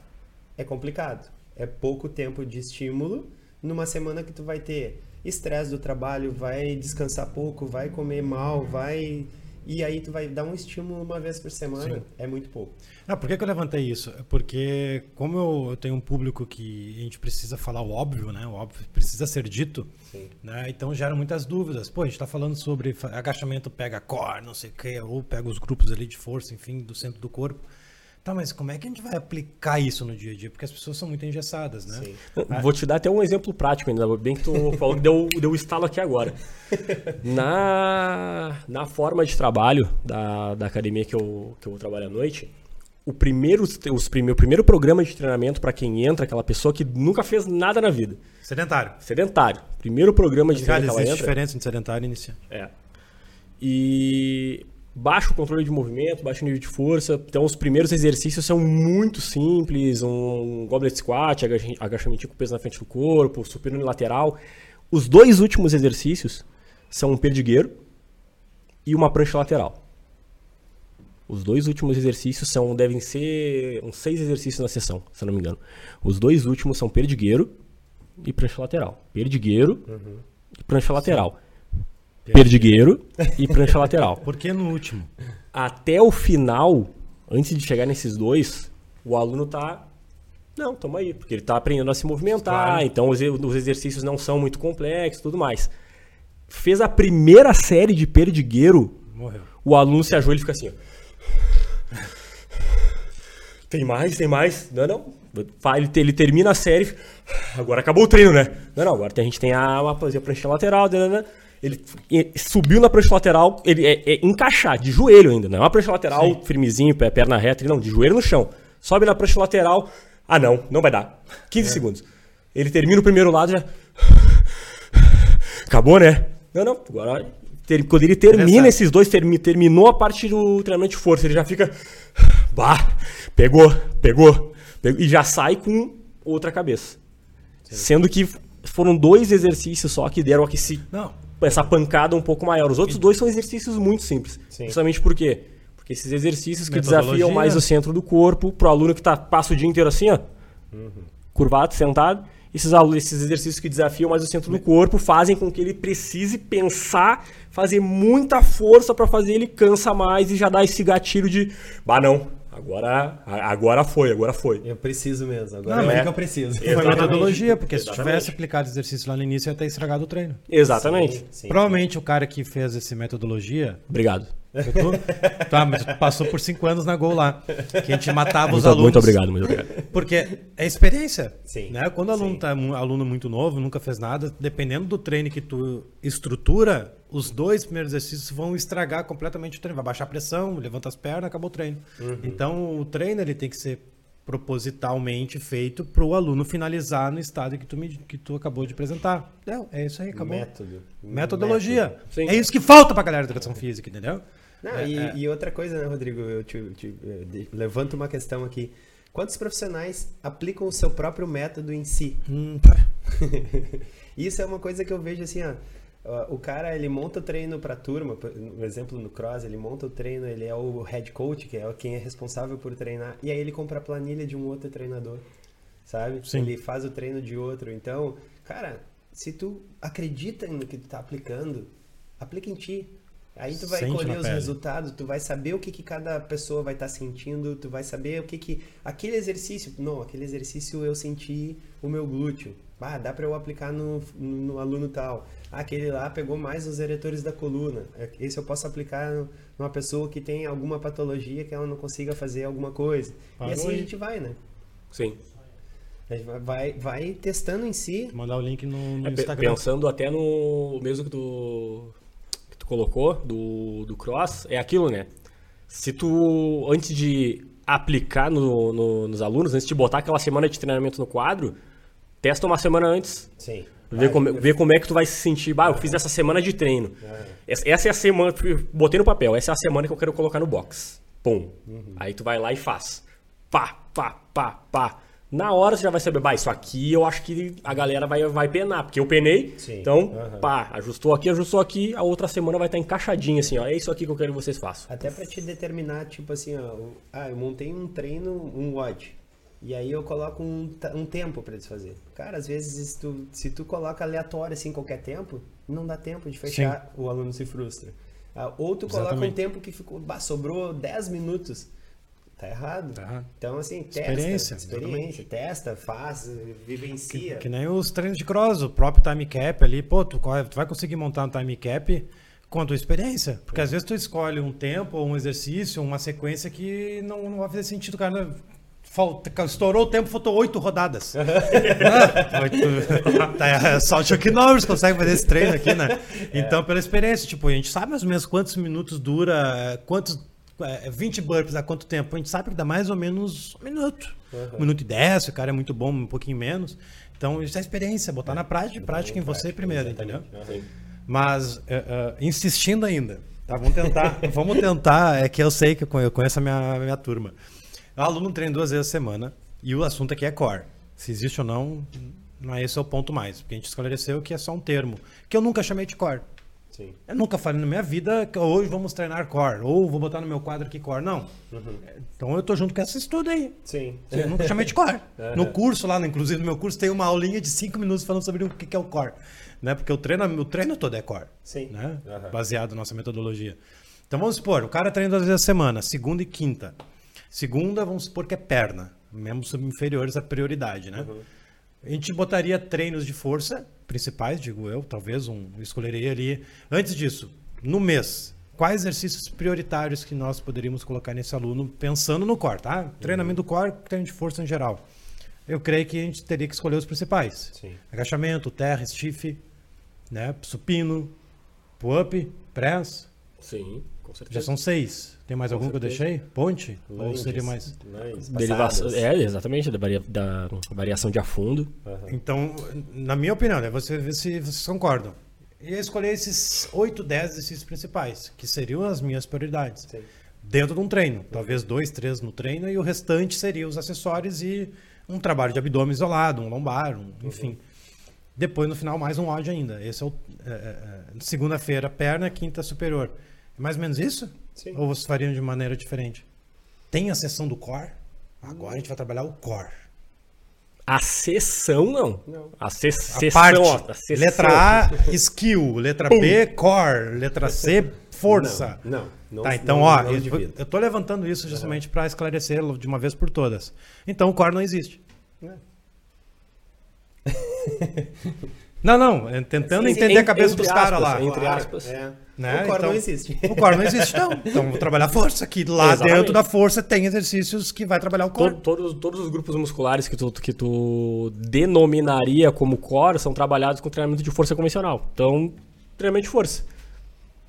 é complicado. É pouco tempo de estímulo numa semana que tu vai ter estresse do trabalho, vai descansar pouco, vai comer mal, vai e aí tu vai dar um estímulo uma vez por semana, Sim. é muito pouco. Ah, por que, que eu levantei isso? Porque como eu, eu, tenho um público que a gente precisa falar o óbvio, né? O óbvio precisa ser dito, né? Então gera muitas dúvidas. Pô, a gente está falando sobre agachamento pega core, não sei o quê, ou pega os grupos ali de força, enfim, do centro do corpo. Tá, mas como é que a gente vai aplicar isso no dia a dia? Porque as pessoas são muito engessadas, né? Sim. Ah, Vou te dar até um exemplo prático ainda, bem que tu [LAUGHS] falou que deu, deu o estalo aqui agora. Na, na forma de trabalho da, da academia que eu, que eu trabalho à noite, o primeiro, os prime, o primeiro programa de treinamento para quem entra, aquela pessoa que nunca fez nada na vida. Sedentário. Sedentário. Primeiro programa de treinamento. Existe diferença entre sedentário e iniciante. É. E baixo controle de movimento, baixo nível de força. Então, os primeiros exercícios são muito simples: um goblet squat, agachamento com peso na frente do corpo, supino unilateral. Os dois últimos exercícios são um perdigueiro e uma prancha lateral. Os dois últimos exercícios são devem ser uns seis exercícios na sessão, se eu não me engano. Os dois últimos são perdigueiro e prancha lateral. Perdigueiro uhum. e prancha lateral perdigueiro e prancha lateral. [LAUGHS] Por que no último? Até o final, antes de chegar nesses dois, o aluno tá não, toma aí, porque ele está aprendendo a se movimentar, claro. então os, os, exercícios não são muito complexos, tudo mais. Fez a primeira série de perdigueiro, Morreu. o aluno se ajoelha e fica assim, ó. Tem mais, tem mais. Não, não. Ele, ele termina a série. Agora acabou o treino, né? Não, não. Agora a gente tem a, a, a prancha lateral. Né, né, né. Ele subiu na prancha lateral, ele é, é encaixar, de joelho ainda, não é uma prancha lateral Sim. firmezinho, perna reta, não, de joelho no chão. Sobe na prancha lateral, ah não, não vai dar. 15 é. segundos. Ele termina o primeiro lado já. [SIGHS] Acabou, né? Não, não, agora. Quando ele termina esses dois, terminou a parte do treinamento de força, ele já fica. [SIGHS] Bah, pegou, pegou, pegou e já sai com outra cabeça. Sendo que foram dois exercícios só que deram aqui se. Não, essa pancada um pouco maior. Os outros dois são exercícios muito simples. Sim. Justamente por quê? Porque esses exercícios que desafiam mais o centro do corpo, pro aluno que tá, passa o dia inteiro assim, ó, uhum. curvado, sentado, esses, esses exercícios que desafiam mais o centro do corpo fazem com que ele precise pensar, fazer muita força para fazer, ele cansa mais e já dá esse gatilho de, bah não, Agora, agora foi, agora foi. Eu preciso mesmo, agora não, é, é que eu preciso. Foi metodologia, porque Exatamente. se tivesse aplicado exercício lá no início, ia ter estragado o treino. Exatamente. Sim, sim. Provavelmente o cara que fez essa metodologia. Obrigado. Tô... tá, mas passou por cinco anos na Gol lá. Que a gente matava muito, os alunos. Muito obrigado, muito obrigado. Porque é experiência. Sim. Né? Quando o aluno está um aluno muito novo, nunca fez nada, dependendo do treino que tu estrutura, os dois primeiros exercícios vão estragar completamente o treino. Vai baixar a pressão, levanta as pernas, acabou o treino. Uhum. Então o treino ele tem que ser propositalmente feito para o aluno finalizar no estado que tu, me, que tu acabou de apresentar. Não, é isso aí, acabou. Método. Metodologia. Método. É isso que falta para a galera da educação física, entendeu? Não, é, e, é. e, outra coisa, né, Rodrigo? Eu, te, te, eu levanto uma questão aqui. Quantos profissionais aplicam o seu próprio método em si? Hum, [LAUGHS] isso é uma coisa que eu vejo assim, ó O cara, ele monta o treino para a turma, no exemplo no cross, ele monta o treino, ele é o head coach, que é quem é responsável por treinar, e aí ele compra a planilha de um outro treinador, sabe? Sim. Ele faz o treino de outro. Então, cara, se tu acredita no que tu tá aplicando, aplica em ti. Aí tu vai Sente colher os pele. resultados, tu vai saber o que, que cada pessoa vai estar tá sentindo, tu vai saber o que que... Aquele exercício, não, aquele exercício eu senti o meu glúteo. Ah, dá para eu aplicar no, no aluno tal. Ah, aquele lá pegou mais os eretores da coluna. É, esse eu posso aplicar numa pessoa que tem alguma patologia que ela não consiga fazer alguma coisa. Parou e assim aí. a gente vai, né? Sim. A gente vai, vai testando em si. Mandar o link no, no é, Instagram. Pensando até no mesmo que tu colocou do, do cross é aquilo, né? Se tu, antes de aplicar no, no, nos alunos, antes de botar aquela semana de treinamento no quadro, testa uma semana antes. Sim. Vê, como, vê como é que tu vai se sentir. Bah, eu fiz essa semana de treino. É. Essa é a semana, botei no papel, essa é a semana que eu quero colocar no box. Pum. Uhum. Aí tu vai lá e faz. Pá, pá, pá, pá na hora você já vai saber, bah, isso aqui eu acho que a galera vai, vai penar, porque eu penei, Sim. então, uhum. pá, ajustou aqui, ajustou aqui, a outra semana vai estar encaixadinha assim, ó, é isso aqui que eu quero que vocês façam. Até para te determinar, tipo assim, ó, ah, eu montei um treino, um WOD, e aí eu coloco um, um tempo para eles fazer. Cara, às vezes se tu, se tu coloca aleatório assim, qualquer tempo, não dá tempo de fechar, Sim. o aluno se frustra. Ah, ou tu coloca Exatamente. um tempo que ficou, bah, sobrou 10 minutos, Tá errado. Tá. Então, assim, testa. Experiência. Experiência, testa, faz, vivencia. Que, que, nem os treinos de cross, o próprio time cap ali. Pô, tu, tu vai conseguir montar um time cap com a tua experiência. Porque é. às vezes tu escolhe um tempo, um exercício, uma sequência que não, não vai fazer sentido, cara. Falta, estourou o tempo, faltou oito rodadas. [LAUGHS] ah, tá, [LAUGHS] só o Chuck Norris consegue fazer esse treino aqui, né? É. Então, pela experiência, tipo, a gente sabe mais ou menos quantos minutos dura, quantos 20 é, burpees há quanto tempo? A gente sabe que dá mais ou menos um minuto. Uhum. Um minuto e dez, o cara é muito bom, um pouquinho menos. Então, isso é experiência, botar na prática, prática em você primeiro, entendeu? Mas, uh, uh, insistindo ainda, tá? Vamos tentar, [LAUGHS] vamos tentar, é que eu sei que eu conheço a minha, minha turma. O aluno treina duas vezes a semana e o assunto aqui é core. Se existe ou não, não é esse é o ponto mais. Porque a gente esclareceu que é só um termo, que eu nunca chamei de core. Sim. Eu nunca falei na minha vida que hoje vamos treinar core, ou vou botar no meu quadro aqui core. Não. Uhum. Então eu tô junto com essa estudo aí. Sim. Eu nunca chamei de core. Uhum. [LAUGHS] No curso lá, inclusive no meu curso, tem uma aulinha de 5 minutos falando sobre o que é o core. Né? Porque o treino, o treino todo é core. Sim. Né? Uhum. Baseado na nossa metodologia. Então vamos supor, o cara treina duas vezes a semana, segunda e quinta. Segunda, vamos supor que é perna. Membros inferiores à prioridade, né? Uhum. A gente botaria treinos de força principais, digo eu, talvez um escolheria ali. Antes disso, no mês, quais exercícios prioritários que nós poderíamos colocar nesse aluno pensando no core, tá? Treinamento do core, treino de força em geral. Eu creio que a gente teria que escolher os principais. Sim. Agachamento, terra, stiff, né? supino, pull-up, press. Sim, com certeza. Já são seis. Tem mais com algum certeza. que eu deixei? Ponte? Ou seria mais? Derivação, é, exatamente, da, varia, da variação de afundo. Uhum. Então, na minha opinião, né, você ver se vocês concordam. E escolher esses 8, 10 exercícios principais, que seriam as minhas prioridades. Sim. Dentro de um treino. Talvez dois, três no treino, e o restante seria os acessórios e um trabalho de abdômen isolado, um lombar, um, enfim. Uhum. Depois, no final, mais um ódio ainda. Esse é o. É, é, é Segunda-feira, perna, quinta superior. É mais ou menos isso? Sim. Ou vocês fariam de maneira diferente? Tem a sessão do core? Agora a gente vai trabalhar o core. A sessão não. não. A, se a sessão. Parte. Ó, a sessão. Letra A, [LAUGHS] skill. Letra Pum. B, core. Letra C, força. Não, não. tá, então, não, ó, eu, eu tô levantando isso justamente para esclarecer de uma vez por todas. Então, o core não existe. É. [LAUGHS] Não, não, é tentando sim, entender a cabeça dos caras lá. Entre aspas. É. Né? O core então, não existe. O core não existe, não. [LAUGHS] Então vou trabalhar força, que lá Exatamente. dentro da força tem exercícios que vai trabalhar o core. Todos, todos os grupos musculares que tu, que tu denominaria como core são trabalhados com treinamento de força convencional. Então, treinamento de força.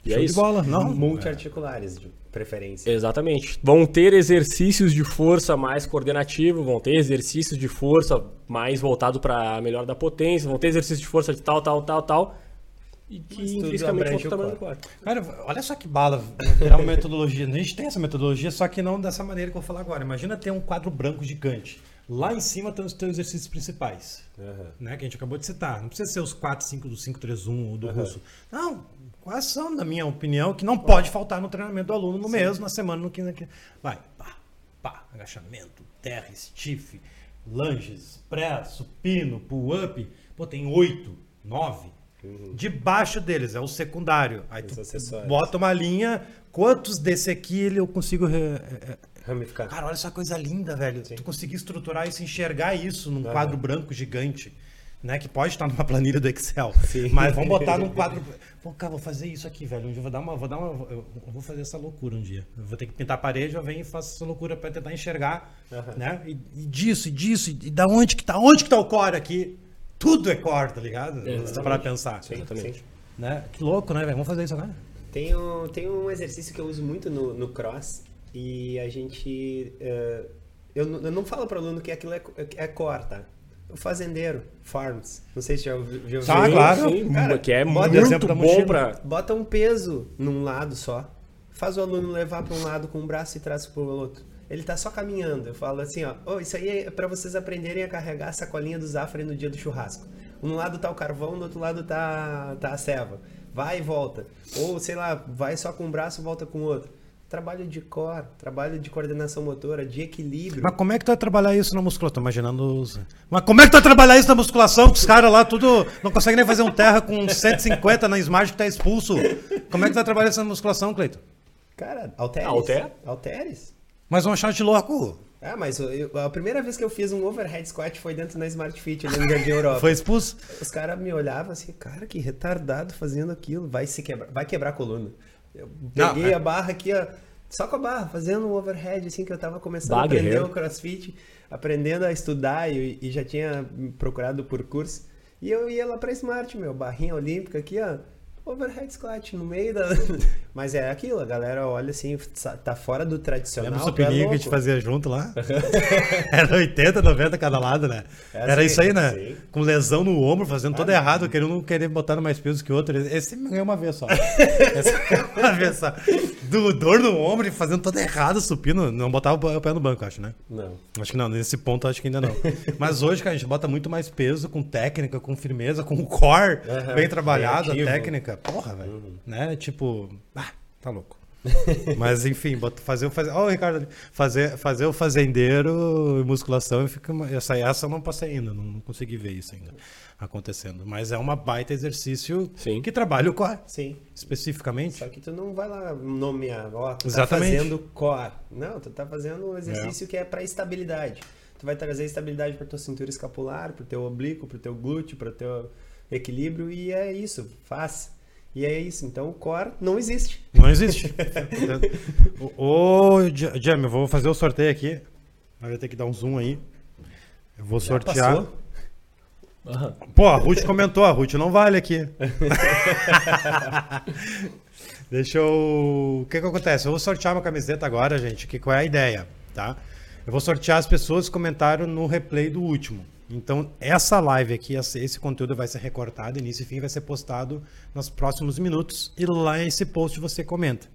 E é Show é isso. de bola, não? Multiarticulares, de preferência. Exatamente. Vão ter exercícios de força mais coordenativo, vão ter exercícios de força mais voltado para melhor da potência, vão ter exercícios de força de tal, tal, tal, tal. E que intrinsecamente vão tamanho do quarto. Cara, olha só que bala. É uma metodologia. A gente tem essa metodologia, só que não dessa maneira que eu vou falar agora. Imagina ter um quadro branco gigante. Lá em cima estão os teus exercícios principais, Aham. né? Que a gente acabou de citar. Não precisa ser os 4, 5 do 531 ou do Aham. russo. Não, quais são, na minha opinião, que não pode faltar no treinamento do aluno no mês, na semana, no 15. aqui. Vai, pá, pá, agachamento, terra, stiff, lunges, press, supino, pull-up. Pô, tem 8, 9. Debaixo deles é o secundário. Aí Os tu acessórios. bota uma linha, quantos desse aqui eu consigo re- é, Ramificar. Cara, olha essa coisa linda, velho. Tu conseguir estruturar isso, enxergar isso num quadro branco gigante. Né, que pode estar [LAUGHS] numa planilha do Excel. Sim. Mas vamos botar num quadro. [LAUGHS] Pô, cara, vou fazer isso aqui, velho. Um dia eu vou dar uma. Vou dar uma eu vou fazer essa loucura um dia. Eu vou ter que pintar a parede, eu venho e faço essa loucura para tentar enxergar. Aham. Né? E, e disso, e disso, e da onde que tá? Onde que tá o core aqui? Tudo é core, tá ligado? Exatamente. Para pensar. Sim, Exatamente. sim. Né? Que louco, né, velho? Vamos fazer isso agora? Tem um, tem um exercício que eu uso muito no, no cross e a gente. eh, eu, eu não falo para aluno que aquilo é, é core, tá? O fazendeiro, farms. Não sei se já ouviu. Já. Tá, claro. Sim, Cara, que é bota muito bom pra. Bota um peso num lado só. Faz o aluno levar para um lado com um braço e traz para o outro. Ele tá só caminhando. Eu falo assim, ó, "Ô, isso aí é para vocês aprenderem a carregar a sacolinha do Zafre no dia do churrasco. Um lado tá o carvão, do outro lado tá, tá a ceva. Vai e volta. Ou, sei lá, vai só com um braço e volta com o outro. Trabalho de core, trabalho de coordenação motora, de equilíbrio. Mas como é que tu vai trabalhar isso na musculação? Tô imaginando. os- Mas como é que tu vai trabalhar isso na musculação? Que os caras lá tudo não conseguem nem fazer um terra com 150 na Smart que tá expulso. Como é que tu vai trabalhar isso na musculação, Cleiton? Cara, alteres. Alter? Alteres. Mas vão achar de louco. Ah, mas eu- eu- a primeira vez que eu fiz um overhead squat foi dentro da Smart Fit, ali no Jardim [LAUGHS] Europa. Foi expulso. Os caras me olhavam assim, cara, que retardado fazendo aquilo. Vai se quebrar, vai quebrar a coluna. Eu Não, peguei é- a barra aqui, ó, só com a barra, fazendo um overhead, assim, que eu tava começando a aprender o crossfit, aprendendo a estudar e, e já tinha procurado por curso. E eu ia lá pra Smart, meu, barrinha olímpica aqui, ó. Overhead squat no meio da. [LAUGHS] Mas é aquilo, a galera olha assim, tá fora do tradicional. Lembra o tu é supininho que a gente fazia junto lá? [LAUGHS] Era 80, 90 cada lado, né? É Era assim, isso aí, né? sim. Com lesão no ombro, fazendo Ah, errado, querendo querer botar mais peso que o outro. Esse me ganhou uma vez só. [LAUGHS] Esse uma vez só. Do, dor no ombro e fazendo tudo errado, supino. Não botava o pé no banco, acho, né? Não. Acho que não, nesse ponto acho que ainda não. Mas hoje, cara, a gente bota muito mais peso, com técnica, com firmeza, com core bem trabalhado, a ativo. Porra, velho. Né? Tipo, ah, tá louco. [LAUGHS] Mas enfim, bota- fazer o fazer. Ó, o Ricardo. Fazer, fazer o fazendeiro e musculação eu fico. uma- Essa, essa eu não passei ainda, não, não consegui ver isso ainda acontecendo. Mas é uma baita exercício Sim. que trabalha o core, Sim. especificamente. Só que tu não vai lá nomear, ó, tu Exatamente. tá fazendo core. Não, tu tá fazendo um exercício que é para estabilidade. Tu vai trazer estabilidade para tua cintura escapular, pro teu oblíquo, pro teu glúteo, pro teu equilíbrio e é isso, faz. E é isso, então o core não existe. Não existe. Ô, Ô, Jam, eu vou fazer o sorteio aqui. Vai ter que dar um zoom aí. Eu vou Já sortear. passou? Pô, a Ruth comentou, a Ruth não vale aqui. [LAUGHS] Deixa eu. O que que acontece? Eu vou sortear uma camiseta agora, gente. Que qual é a ideia, tá? Eu vou sortear as pessoas que comentaram no replay do último. Então, essa live aqui, esse esse conteúdo vai ser recortado, início e fim, vai ser postado nos próximos minutos. E lá nesse post você comenta.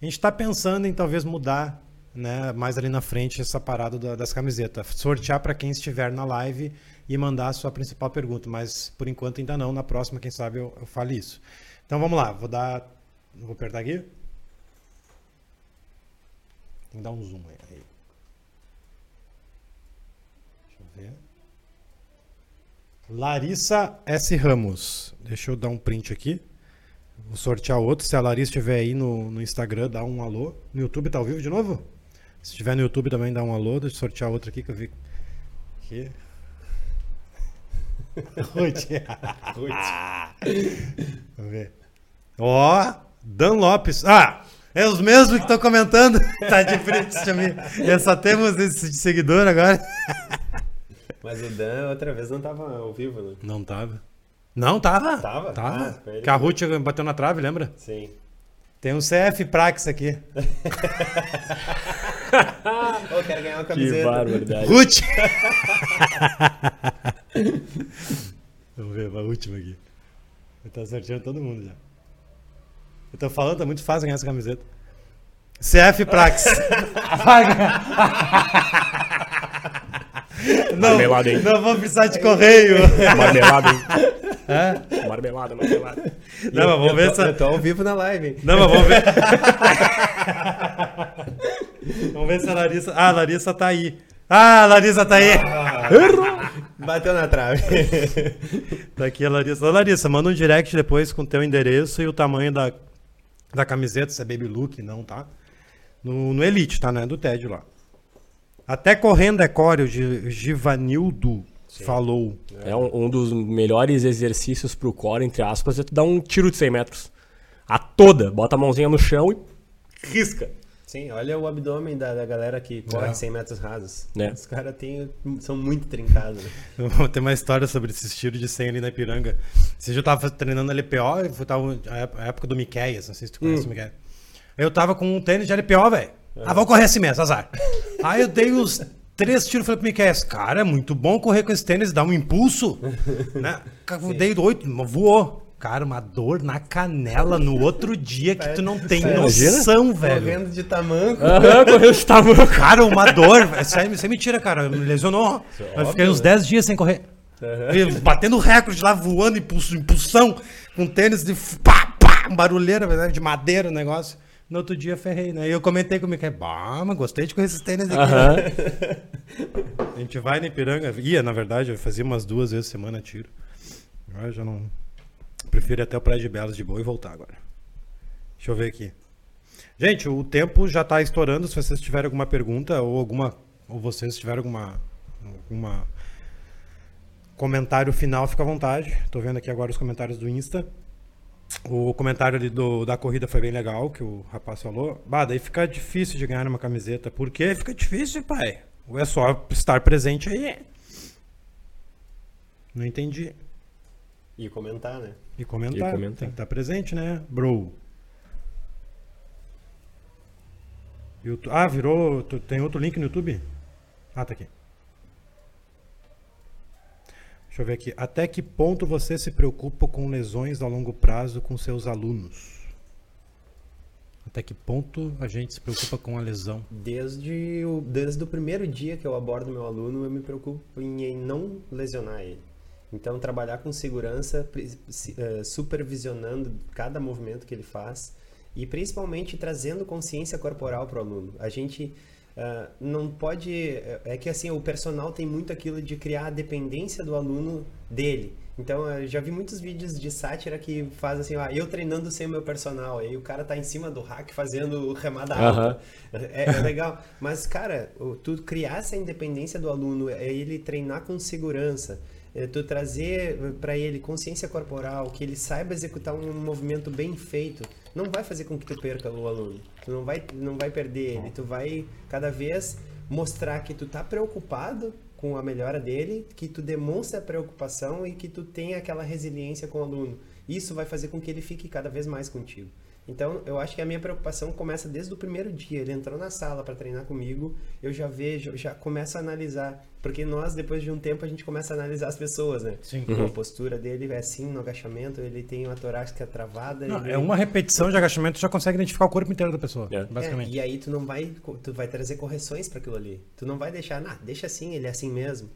A gente está pensando em talvez mudar né, mais ali na frente essa parada da- das camisetas. Sortear para quem estiver na live e mandar a sua principal pergunta. Mas por enquanto ainda não. Na próxima, quem sabe, eu, eu fale isso. Então vamos lá, vou dar. Vou apertar aqui. Tem que dar um zoom aí. aí. Deixa eu ver. Larissa S. Ramos. Deixa eu dar um print aqui. Vou sortear outro. Se a Larissa estiver aí no, no Instagram, dá um alô. No YouTube tá ao vivo de novo? Se estiver no YouTube também dá um alô. Deixa eu sortear outro aqui que eu vi. Aqui. [LAUGHS] Ruth. [LAUGHS] Vamos ver. Ó, Dan Lopes. Ah, é os mesmos que estão comentando. [LAUGHS] tá de frente a mim. Já só temos esse seguidor agora. Mas o Dan outra vez não tava ao vivo, né? Não tava. Não, tava. Tava? Tava. Ah, que Ruth bateu na trave, lembra? Sim. Tem um CF Prax aqui. Ô, quero ganhar uma Que camiseta. barbaridade. Ruth! [LAUGHS] Vamos ver a última aqui. Eu tô sorteando todo mundo já. Eu tô falando, tá muito fácil ganhar essa camiseta. CF Prax. [LAUGHS] Vai ganhar. Não, Marmelada, hein? não vou precisar de correio. Marmelada, hein? É? Marmelada, marmelada. Não, mas vamos ver tô, se. eu tô ao vivo na live, hein? Não, mas vamos ver. [LAUGHS] vamos ver se a Larissa. Ah, a Larissa tá aí. Ah, a Larissa tá aí. Bateu na trave. [LAUGHS] Tá aqui a Larissa. Ô, Larissa, manda um direct depois com o teu endereço e o tamanho da, da camiseta, se é baby look, não, tá? No, no Elite, tá? Né? Do TED lá. Até correndo é core, o Gi- Givanildo falou. É um, um dos melhores exercícios pro core, entre aspas, é tu dar um tiro de 100 metros. A toda. Bota a mãozinha no chão e risca. Sim, olha o abdômen da, da galera que corre É. 100 metros rasos. É. Os caras têm- são muito trincados. Né? Eu Tem uma história sobre esse estilo de 100 ali na Ipiranga. Dia eu tava treinando LPO, eu tava a ép- a época do Miqueias, não sei se tu conhece o Miqueias. Eu tava com um tênis de LPO, velho. Ah, vou correr assim mesmo, azar. [LAUGHS] Aí eu dei os três tiros e falei pro Miqueias, cara, é muito bom correr com esse tênis, dá um impulso. [LAUGHS] né? Eu dei oito, voou. Cara, uma dor na canela no outro dia que tu não tem Imagina. noção, velho. Correndo de tamanco. Aham, [LAUGHS] correu de tamanho. Cara, uma dor. Isso isso é mentira, cara. Me lesionou. Eu fiquei uns 10 dias sem correr. E Batendo recorde lá, voando, impulso, impulsão, com tênis de pá, pá, barulheira, né, de madeira o negócio. No outro dia ferrei, né? E eu comentei com o Miquel, bah, mas gostei de correr esses tênis aqui. A gente vai na Ipiranga, ia, na verdade, eu fazia umas duas vezes semana tiro. Agora já não. Prefiro ir até o Praia de Belas de boa e voltar agora. Deixa eu ver aqui. Gente, o tempo já tá estourando. Se vocês tiverem alguma pergunta ou alguma. Ou vocês tiverem alguma. alguma comentário final, fica à vontade. Tô vendo aqui agora os comentários do Insta. O comentário ali do, da corrida foi bem legal, que o rapaz falou. Bah, daí fica difícil de ganhar numa camiseta. Por quê? Fica difícil, pai. Ou é só estar presente aí? Não entendi. E comentar, né? E comentar. E comentar. Tem que estar presente, né, bro? Youtu- Ah, virou. Tem outro link no YouTube? Ah, tá aqui. Deixa eu ver aqui. Até que ponto você se preocupa com lesões a longo prazo com seus alunos? Até que ponto a gente se preocupa com a lesão? Desde o, desde o primeiro dia que eu abordo meu aluno, eu me preocupo em, em não lesionar ele. Então, trabalhar com segurança, eh, supervisionando cada movimento que ele faz e principalmente trazendo consciência corporal para o aluno. A gente ah, não pode. É é que assim, o personal tem muito aquilo de criar a dependência do aluno dele. Então, eu já vi muitos vídeos de sátira que faz assim, ah, eu treinando sem o meu personal, aí o cara tá em cima do hack fazendo remada alta. Aham. É, é legal. Mas, cara, tu criar essa independência do aluno, é ele treinar com segurança, tu trazer para ele consciência corporal, que ele saiba executar um movimento bem feito, não vai fazer com que tu perca o aluno. Tu não vai, não vai perder ele. Tu vai cada vez mostrar que tu tá preocupado com a melhora dele, que tu demonstra preocupação e que tu tem aquela resiliência com o aluno. Isso vai fazer com que ele fique cada vez mais contigo. Então, eu acho que a minha preocupação começa desde o primeiro dia. Ele entrou na sala para treinar comigo, eu já vejo, já começo a analisar. Porque nós, depois de um tempo, a gente começa a analisar as pessoas, né? Sim. A postura dele é assim no agachamento, ele tem uma torácica travada. Não, ele- é uma repetição de agachamento, tu já consegue identificar o corpo inteiro da pessoa, É. basicamente. é, e aí tu não vai, tu vai trazer correções para aquilo ali. Tu não vai deixar, nah, deixa assim, ele é assim mesmo,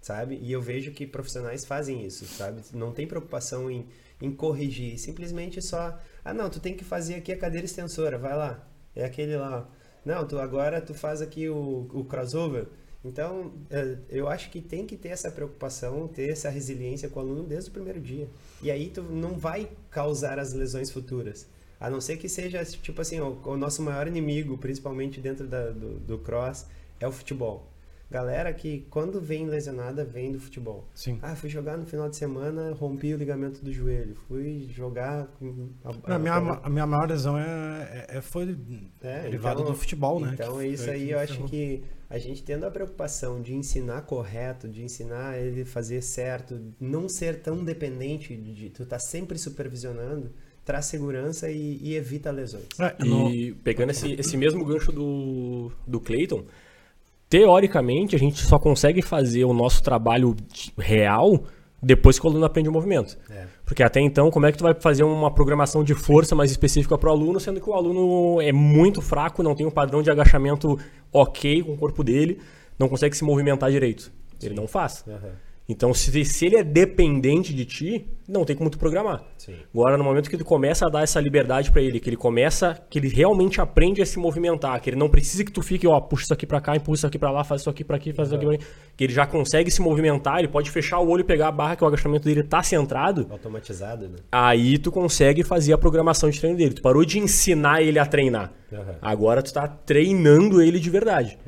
sabe? E eu vejo que profissionais fazem isso, sabe? Não tem preocupação em, em corrigir, simplesmente só, ah, não, tu tem que fazer aqui a cadeira extensora, vai lá, é aquele lá. Não, tu agora tu faz aqui o, o crossover. Então, é, eu acho que tem que ter essa preocupação, ter essa resiliência com o aluno desde o primeiro dia. E aí tu não vai causar as lesões futuras. A não ser que seja, tipo assim, o, o nosso maior inimigo, principalmente dentro da- do, do cross, é o futebol. Galera que quando vem lesionada, vem do futebol. Sim. Ah, fui jogar no final de semana, rompi o ligamento do joelho. Fui jogar... com a- A minha, a- minha maior lesão é, é- é- foi é, derivado então- do futebol, né? Então Que é isso aí, que eu acho que a gente tendo a preocupação de ensinar correto, de ensinar ele fazer certo, não ser tão dependente de tu tá sempre supervisionando, traz segurança e, e evita lesões. É, no- E pegando esse, esse mesmo gancho do, do Clayton, teoricamente a gente só consegue fazer o nosso trabalho real depois que o aluno aprende o movimento. É. Porque até então, como é que tu vai fazer uma programação de força mais específica para o aluno, sendo que o aluno é muito fraco, não tem um padrão de agachamento ok com o corpo dele, não consegue se movimentar direito. Ele não faz. Aham. Então, se, se ele é dependente de ti, não tem como tu programar. Sim. Agora, no momento que tu começa a dar essa liberdade pra ele, que ele começa, que ele realmente aprende a se movimentar, que ele não precisa que tu fique, ó, puxa isso aqui pra cá, empurra isso aqui pra lá, faz isso aqui pra aqui, faz isso aqui pra aqui, que ele já consegue se movimentar, ele pode fechar o olho e pegar a barra que o agachamento dele tá centrado, Automatizado, né? aí tu consegue fazer a programação de treino dele. Tu parou de ensinar ele a treinar. Aham. Agora tu tá treinando ele de verdade.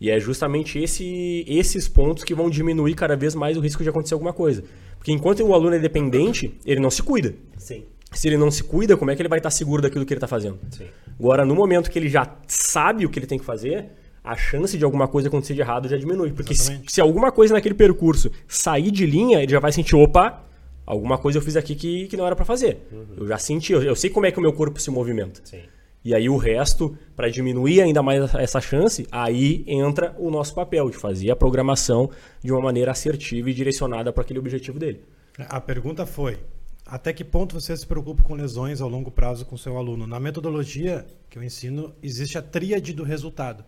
E é justamente esse, esses pontos que vão diminuir cada vez mais o risco de acontecer alguma coisa. Porque enquanto o aluno é dependente, ele não se cuida. Sim. Se ele não se cuida, como é que ele vai estar seguro daquilo que ele está fazendo? Sim. Agora, no momento que ele já sabe o que ele tem que fazer, a chance de alguma coisa acontecer de errado já diminui. Porque se, se alguma coisa naquele percurso sair de linha, ele já vai sentir, opa, alguma coisa eu fiz aqui que, que não era para fazer. Eu já senti, eu, eu sei como é que o meu corpo se movimenta. Sim. E aí o resto, para diminuir ainda mais essa chance, aí entra o nosso papel de fazer a programação de uma maneira assertiva e direcionada para aquele objetivo dele. A pergunta foi: até que ponto você se preocupa com lesões ao longo prazo com seu aluno? Na metodologia que eu ensino, existe a tríade do resultado,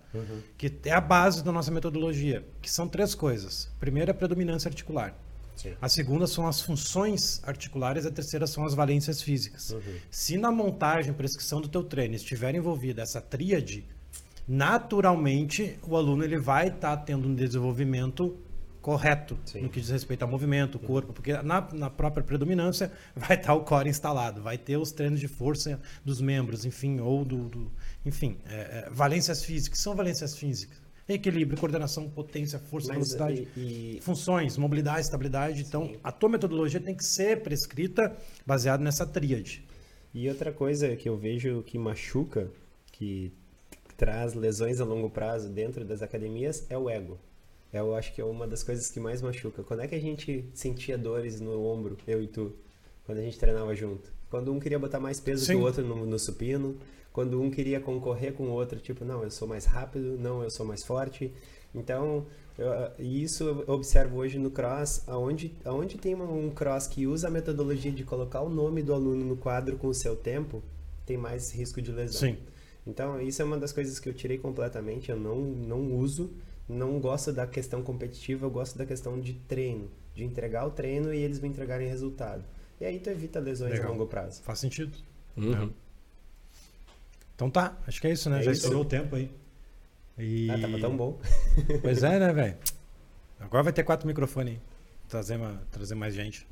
que é a base da nossa metodologia, que são três coisas. Primeiro, a predominância articular. Sim. A segunda são as funções articulares, a terceira são as valências físicas. Se na montagem, prescrição do teu treino estiver envolvida essa tríade, naturalmente o aluno ele vai estar tendo um desenvolvimento correto Sim. no que diz respeito ao movimento, o corpo, porque na, na própria predominância [LAUGHS] vai estar o core instalado, vai ter os treinos de força dos membros, enfim, ou do, do- enfim, é, é, valências físicas, que são valências físicas, equilíbrio, coordenação, potência, força, Mas, velocidade e- e- funções, mobilidade, estabilidade. Então, a tua metodologia tem que ser prescrita baseada nessa tríade. E outra coisa que eu vejo que machuca, que traz lesões a longo prazo dentro das academias, é o ego. Eu acho que é uma das coisas que mais machuca. Quando é que a gente sentia dores no ombro, eu e tu, quando a gente treinava junto? Quando um queria botar mais peso que Sim. o outro no, no supino, quando um queria concorrer com o outro, tipo, não, eu sou mais rápido, não, eu sou mais forte. Então, eu- isso eu observo hoje no cross, aonde, aonde tem um um cross que usa a metodologia de colocar o nome do aluno no quadro com o seu tempo, tem mais risco de lesão. Sim. Então, isso é uma das coisas que eu tirei completamente, eu não, não uso, não gosto da questão competitiva, eu gosto da questão de treino, de entregar o treino e eles me entregarem resultado. E aí tu evita lesões Legal. a longo prazo. Faz sentido. Uhum. Então tá, acho que é isso, né? É Já isso. estourou o tempo aí. E... Ah, tava tão bom. [LAUGHS] Pois é, né, [LAUGHS] velho? Agora vai ter quatro microfones aí. Trazer, uma, trazer mais gente.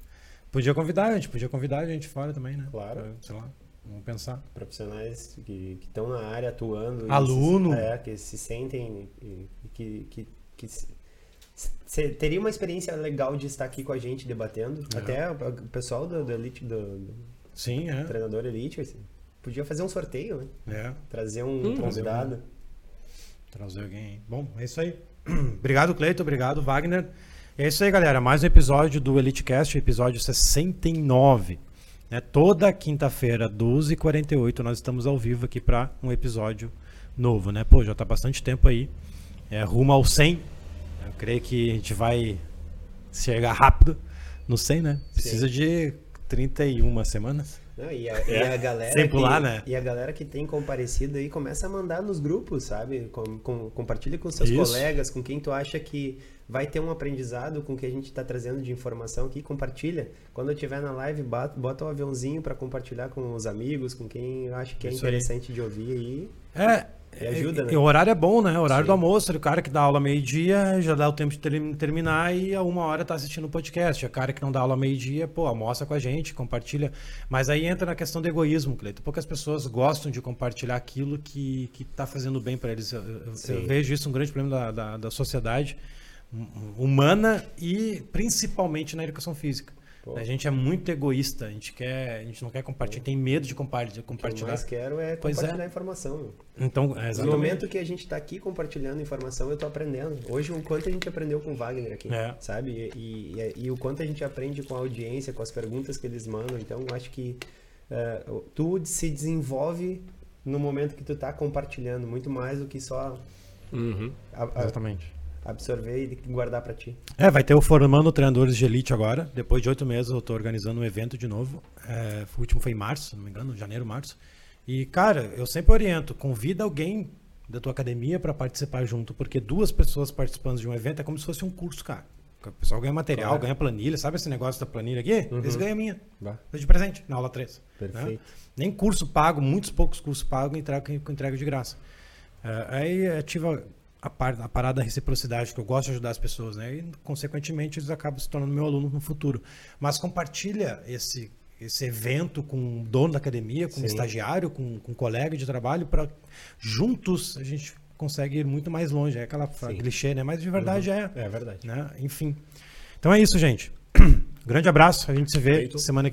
Podia convidar, a gente podia convidar a gente fora também, né? Claro. Pra, sei lá, vamos pensar. Profissionais que estão na área atuando. e Aluno. Se, é, que se sentem e, e que, que, que se- se- teria uma experiência legal de estar aqui com a gente debatendo. É. Até o pessoal do, do Elite, do, do Sim, é. treinador Elite, assim, podia fazer um sorteio, né? É, Trazer um convidado. trazer alguém aí. Bom, é isso aí. [CLEARS THROAT] obrigado, Cleito. Obrigado, Wagner. É isso aí, galera. Mais um episódio do EliteCast, episódio 69. Né? Toda quinta-feira, 12h48, nós estamos ao vivo aqui para um episódio novo, né? Pô, já tá bastante tempo aí. É, rumo ao 100. Creio que a gente vai chegar rápido no 100, né? Precisa de 31 semanas. Não, e, a, e a galera Sem que, pular, né? E a galera que tem comparecido aí começa a mandar nos grupos, sabe? Com, com, compartilha com seus Isso. colegas, com quem tu acha que vai ter um aprendizado com o que a gente está trazendo de informação aqui, compartilha. Quando eu estiver na live, bota, o aviãozinho para compartilhar com os amigos, com quem acha que é Isso aí. interessante de ouvir aí. É. E ajuda, né? e o horário é bom, né? O horário Sim. do almoço, o cara que dá aula meio-dia já dá o tempo de ter- terminar e a uma hora tá assistindo o podcast. O cara que não dá aula meio-dia, pô, almoça com a gente, compartilha. Mas aí entra na questão do egoísmo, Cleiton. Poucas pessoas gostam de compartilhar aquilo que, que tá fazendo bem para eles. Eu, eu- vejo isso um grande problema da, da, da sociedade hum, humana e principalmente na educação física. Pô. A gente é muito egoísta, a gente quer, a gente não quer compartilhar, tem medo de compartilhar. O que eu mais quero é Pois é. compartilhar informação. meu. Então, é, No exatamente. momento que a gente está aqui compartilhando informação, eu tô aprendendo. Hoje, o quanto a gente aprendeu com o Wagner aqui, É. sabe? E, e- e o quanto a gente aprende com a audiência, com as perguntas que eles mandam. Então, eu acho que é, tu se desenvolve no momento que tu tá compartilhando, muito mais do que só Uhum. a- a- Exatamente. Absorver e guardar para ti. É, vai ter o Formando Treinadores de Elite agora. Depois de oito meses eu tô organizando um evento de novo. É, o último foi em março, não me engano, janeiro, março. E, cara, eu sempre oriento, convida alguém da tua academia para participar junto, porque duas pessoas participando de um evento é como se fosse um curso, cara. O pessoal ganha material, Claro. ganha planilha. Sabe esse negócio da planilha aqui? Uhum. Eles ganham a minha. Bah, de presente, na aula 3. perfeito. Né? Nem curso pago, muitos poucos cursos pagos eu entrego de graça. É, aí ativa a, par- a parada da reciprocidade, que eu gosto de ajudar as pessoas, né? E, consequentemente, eles acabam se tornando meu aluno no futuro. Mas compartilha esse, esse evento com o dono da academia, com o Sim. estagiário, com, com um colega de trabalho, para juntos a gente consegue ir muito mais longe. É aquela clichê, né? Mas de verdade é, É verdade. né? Enfim. Então é isso, gente. [CLEARS THROAT] Grande abraço. A gente se vê Feito. semana que